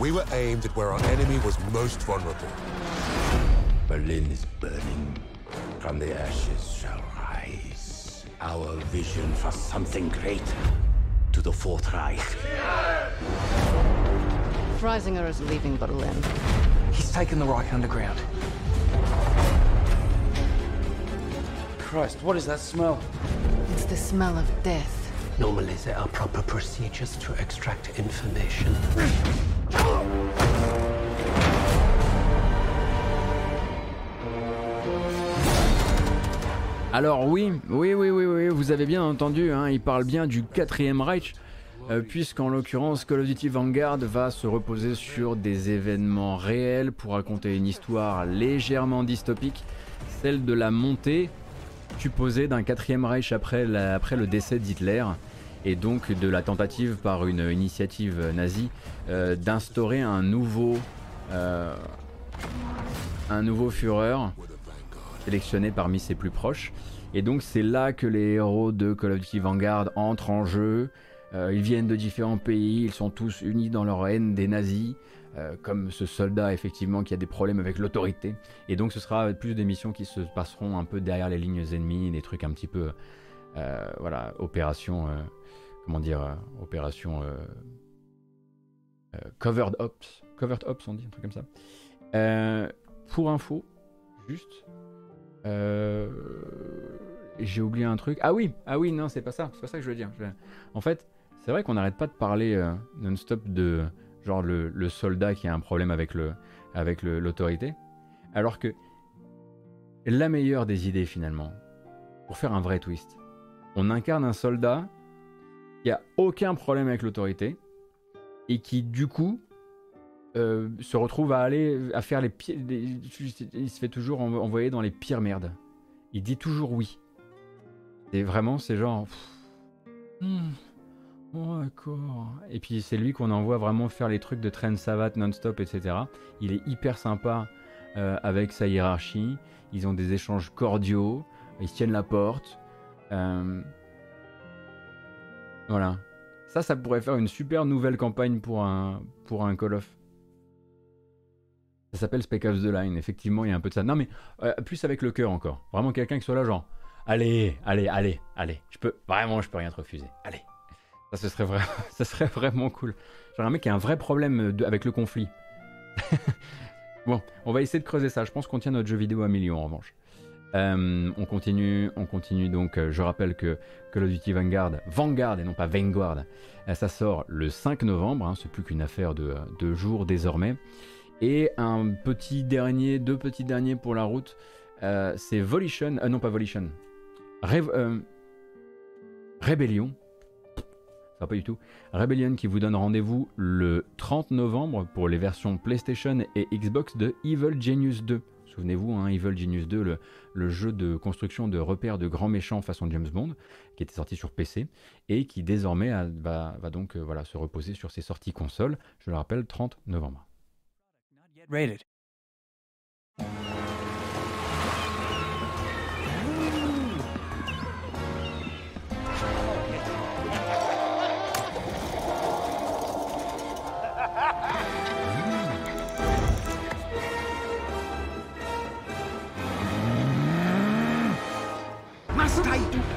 We were aimed at where our enemy was most vulnerable. Berlin is burning. From the ashes shall rise our vision for something greater to the Fourth Reich. Freisinger is leaving Berlin. He's taken the Reich underground. Christ, what is that smell? It's the smell of death. Normally, there are proper procedures to extract information. Alors oui, oui, oui, oui, oui, vous avez bien entendu, hein, il parle bien du quatrième Reich, puisqu'en l'occurrence Call of Duty Vanguard va se reposer sur des événements réels pour raconter une histoire légèrement dystopique, celle de la montée supposée d'un quatrième Reich après, après le décès d'Hitler et donc de la tentative par une initiative nazie euh, d'instaurer un nouveau euh, un nouveau Führer sélectionné parmi ses plus proches. Et donc c'est là que les héros de Call of Duty Vanguard entrent en jeu. Euh, ils viennent de différents pays, ils sont tous unis dans leur haine des nazis, comme ce soldat effectivement qui a des problèmes avec l'autorité. Et donc ce sera plus des missions qui se passeront un peu derrière les lignes ennemies, des trucs un petit peu, voilà, opération comment dire, euh, opération euh, euh, covered ops, covered ops on dit un truc comme ça. pour info, juste, j'ai oublié un truc. Ah oui, ah oui, non, c'est pas ça, c'est pas ça que je veux dire. En fait, c'est vrai qu'on n'arrête pas de parler non-stop de genre le, soldat qui a un problème avec le avec l'autorité, alors que la meilleure des idées finalement, pour faire un vrai twist, on incarne un soldat qui a aucun problème avec l'autorité et qui du coup euh, se retrouve à aller à faire les pires. Il se fait toujours envoyer dans les pires merdes. Il dit toujours oui. Et vraiment, c'est genre. Hmm, oh, d'accord. Et puis c'est lui qu'on envoie vraiment faire les trucs de train savate non-stop, etc. Il est hyper sympa euh, avec sa hiérarchie. Ils ont des échanges cordiaux. Ils tiennent la porte. Euh, voilà. Ça, ça pourrait faire une super nouvelle campagne pour un, pour un Call of. Ça s'appelle Spec Ops The Line. Effectivement, il y a un peu de ça. Non, mais euh, plus avec le cœur encore. Vraiment quelqu'un qui soit là, genre, allez, allez, allez, allez. Je peux, vraiment, je peux rien te refuser. Allez. Ça, ce [laughs] serait, vraiment, cool. Genre un mec qui a un vrai problème avec le conflit. [laughs] bon, on va essayer de creuser ça. Je pense qu'on tient notre jeu vidéo à millions en revanche. Euh, on continue, on continue donc. Euh, je rappelle que Call of Duty Vanguard, Vanguard et non pas Vanguard, euh, ça sort le 5 novembre. Hein, c'est plus qu'une affaire de, jours désormais. Et un petit dernier, deux petits derniers pour la route, c'est Volition, non pas Volition, Rebellion. pas du tout. Rebellion qui vous donne rendez-vous le 30 novembre pour les versions PlayStation et Xbox de Evil Genius 2. Souvenez-vous, hein, Evil Genius 2, le, jeu de construction de repères de grands méchants façon James Bond, qui était sorti sur PC et qui désormais va, donc euh, se reposer sur ses sorties consoles. Je le rappelle, 30 novembre.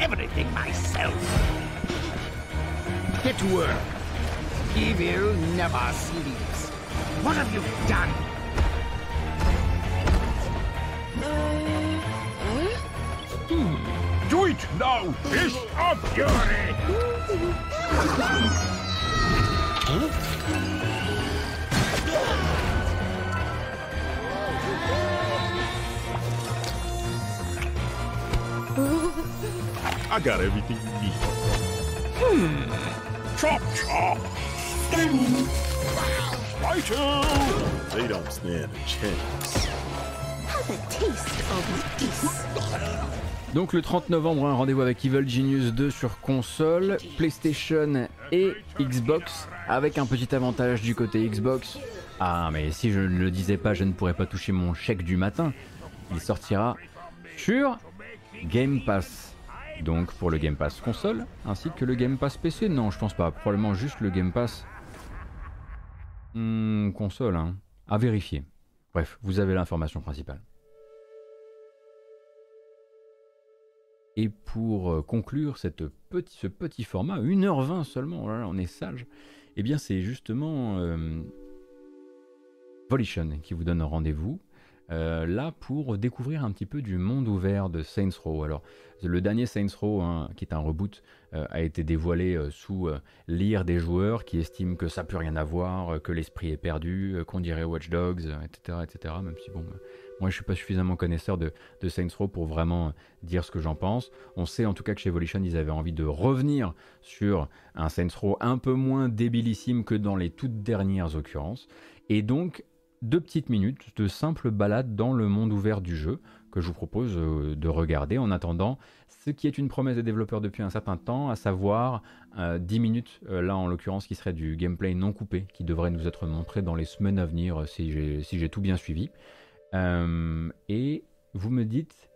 Everything myself. Get to work. Evil never sleeps. What have you done? Hmm. Do it now! Fist of fury! huh? I got everything you need. Hmm. Chop chop. Stunning. Spider. They don't stand a chance. Have a taste of this. Donc le 30 novembre, un rendez-vous avec Evil Genius 2 sur console, PlayStation et Xbox, avec un petit avantage du côté Xbox. Ah mais si je ne le disais pas, je ne pourrais pas toucher mon chèque du matin. Il sortira sur Game Pass. Donc pour le Game Pass console, ainsi que le Game Pass PC. Non, je pense pas. Probablement juste le Game Pass hmm, console. Hein. À vérifier. Bref, vous avez l'information principale. Et pour euh, conclure ce petit format, 1h20 seulement, oh on est sage, eh bien c'est justement euh, Volition qui vous donne rendez-vous. Euh, là pour découvrir un petit peu du monde ouvert de Saints Row. Alors, le dernier Saints Row, hein, qui est un reboot, euh, a été dévoilé euh, sous l'ire des joueurs qui estiment que ça peut rien avoir, que l'esprit est perdu, qu'on dirait Watch Dogs, etc., etc. Même si bon, moi je suis pas suffisamment connaisseur de, de, Saints Row pour vraiment dire ce que j'en pense. On sait en tout cas que chez Evolution ils avaient envie de revenir sur un Saints Row un peu moins débilissime que dans les toutes dernières occurrences. Et donc deux petites minutes de simple balade dans le monde ouvert du jeu que je vous propose euh, de regarder en attendant ce qui est une promesse des développeurs depuis un certain temps, à savoir 10 euh, minutes, euh, là en l'occurrence, qui serait du gameplay non coupé, qui devrait nous être montré dans les semaines à venir si j'ai tout bien suivi. et vous me dites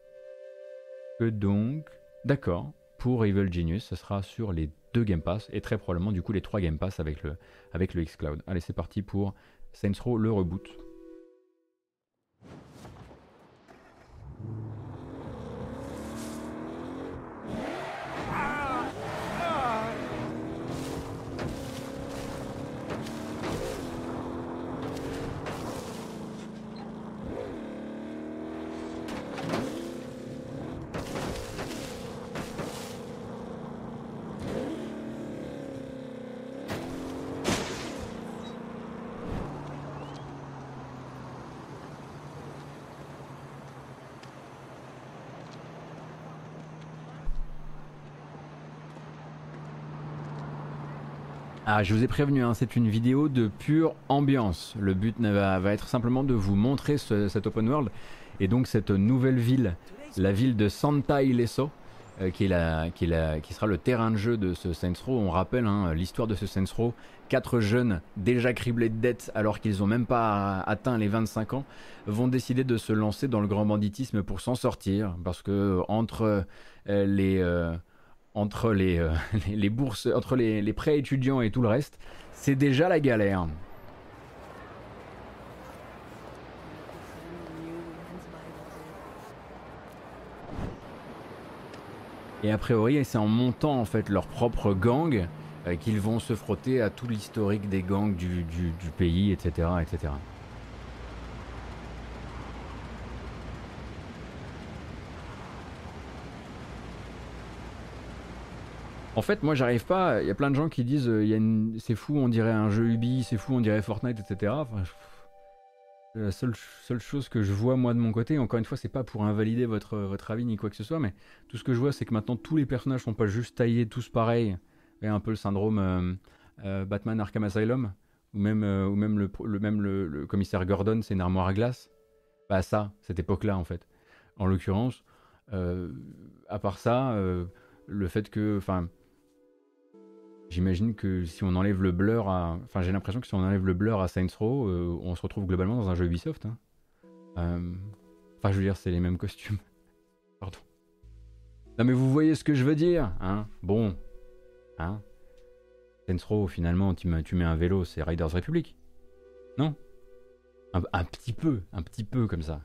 que donc, d'accord, pour Evil Genius, ce sera sur les deux Game Pass et très probablement du coup les trois Game Pass avec le, avec le xCloud. Allez, c'est parti pour Saints Row le reboot. Ah, je vous ai prévenu, hein, c'est une vidéo de pure ambiance. Le but va, être simplement de vous montrer cet open world et donc cette nouvelle ville, la ville de Santa Ileso, euh, qui, sera le terrain de jeu de ce Saints Row. On rappelle hein, l'histoire de ce Saints Row. Quatre jeunes déjà criblés de dettes alors qu'ils n'ont même pas atteint les 25 ans vont décider de se lancer dans le grand banditisme pour s'en sortir parce que entre euh, les... Euh, entre les, euh, [laughs] les, bourses, entre les, les prêts étudiants et tout le reste, c'est déjà la galère. Et a priori, c'est en montant en fait leur propre gang euh, qu'ils vont se frotter à tout l'historique des gangs du, du, du pays, etc., etc. En fait, moi, j'arrive pas. Il y a plein de gens qui disent euh, c'est fou, on dirait un jeu Ubi, c'est fou, on dirait Fortnite, etc. la seule, chose que je vois moi de mon côté, encore une fois, c'est pas pour invalider votre, avis ni quoi que ce soit, mais tout ce que je vois, c'est que maintenant tous les personnages sont pas juste taillés tous pareils Et un peu le syndrome Batman Arkham Asylum, ou même, le, même commissaire Gordon, c'est une armoire à glace. Bah ça, cette époque-là en fait. En l'occurrence, à part ça, le fait que, enfin, j'imagine que si on enlève le blur à, enfin, j'ai l'impression que si on enlève le blur à Saints Row, on se retrouve globalement dans un jeu Ubisoft. Hein. Enfin, je veux dire, c'est les mêmes costumes. [laughs] Pardon. Non, mais vous voyez ce que je veux dire, hein Bon. Hein Saints finalement, tu mets, un vélo, c'est Riders Republic. Non? Un petit peu, un petit peu comme ça.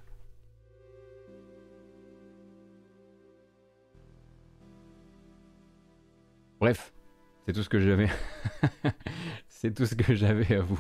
Bref, c'est tout ce que j'avais. [laughs] c'est tout ce que j'avais à vous,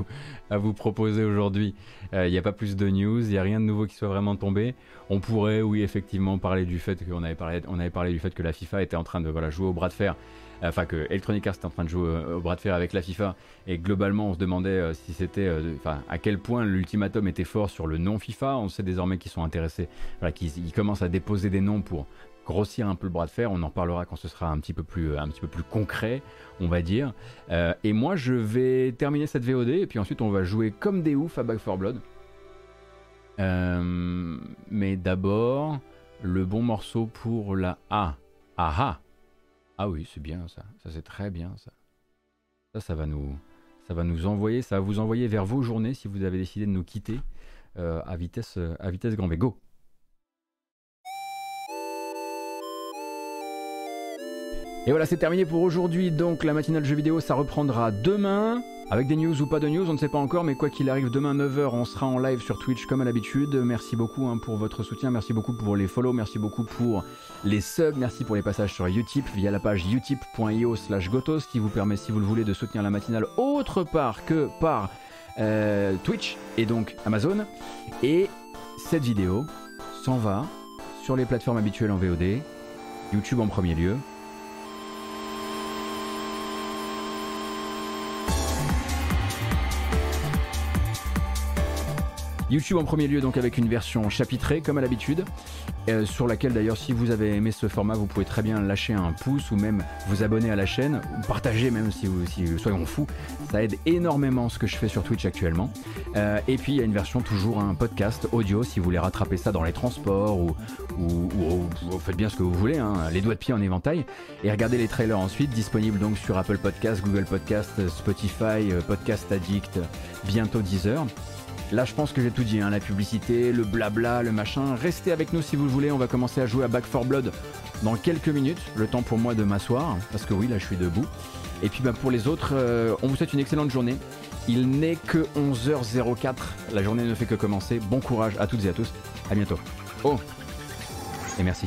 à vous proposer aujourd'hui. Il euh, n'y a pas plus de news, il n'y a rien de nouveau qui soit vraiment tombé. On pourrait, oui, effectivement, parler du fait qu'on avait parlé, on avait parlé du fait que la FIFA était en train de voilà, jouer au bras de fer. Enfin, que Electronic Arts était en train de jouer au bras de fer avec la FIFA. Et globalement, on se demandait euh, si c'était. Euh, à quel point l'ultimatum était fort sur le non FIFA. On sait désormais qu'ils sont intéressés. Voilà, qu'ils commencent à déposer des noms pour grossir un peu le bras de fer. On en parlera quand ce sera un petit peu plus, un petit peu plus concret, on va dire. Euh, et moi, je vais terminer cette VOD et puis ensuite on va jouer comme des oufs à Back 4 Blood. Euh, mais d'abord, le bon morceau pour la A. Ah ah Ah oui, c'est bien ça. Ça c'est très bien ça. Ça, ça va nous, ça va nous envoyer, ça va vous envoyer vers vos journées si vous avez décidé de nous quitter euh, à vitesse, à vitesse grand V. Go. Et voilà, c'est terminé pour aujourd'hui. Donc la matinale jeu vidéo, ça reprendra demain. Avec des news ou pas de news, on ne sait pas encore, mais quoi qu'il arrive, demain 9h, on sera en live sur Twitch comme à l'habitude. Merci beaucoup hein, pour votre soutien, merci beaucoup pour les follow, merci beaucoup pour les subs, merci pour les passages sur Utip via la page utip.io slash gotos qui vous permet, si vous le voulez, de soutenir la matinale autre part que par euh, Twitch et donc Amazon. Et cette vidéo s'en va sur les plateformes habituelles en VOD, YouTube en premier lieu, YouTube en premier lieu donc avec une version chapitrée comme à l'habitude, euh, sur laquelle d'ailleurs si vous avez aimé ce format vous pouvez très bien lâcher un pouce ou même vous abonner à la chaîne, ou partager même si vous, si, soyons fous, ça aide énormément ce que je fais sur Twitch actuellement. Euh, et puis il y a une version toujours un podcast audio si vous voulez rattraper ça dans les transports ou, ou, faites bien ce que vous voulez, hein, les doigts de pied en éventail et regardez les trailers ensuite disponibles donc sur Apple Podcast, Google Podcast, Spotify, euh, Podcast Addict, bientôt Deezer. Là, je pense que j'ai tout dit, hein, la publicité, le blabla, le machin. Restez avec nous si vous le voulez, on va commencer à jouer à Back 4 Blood dans quelques minutes. Le temps pour moi de m'asseoir, parce que oui, là, je suis debout. Et puis bah, pour les autres, euh, on vous souhaite une excellente journée. Il n'est que 11h04, la journée ne fait que commencer. Bon courage à toutes et à tous, à bientôt. Oh, et merci.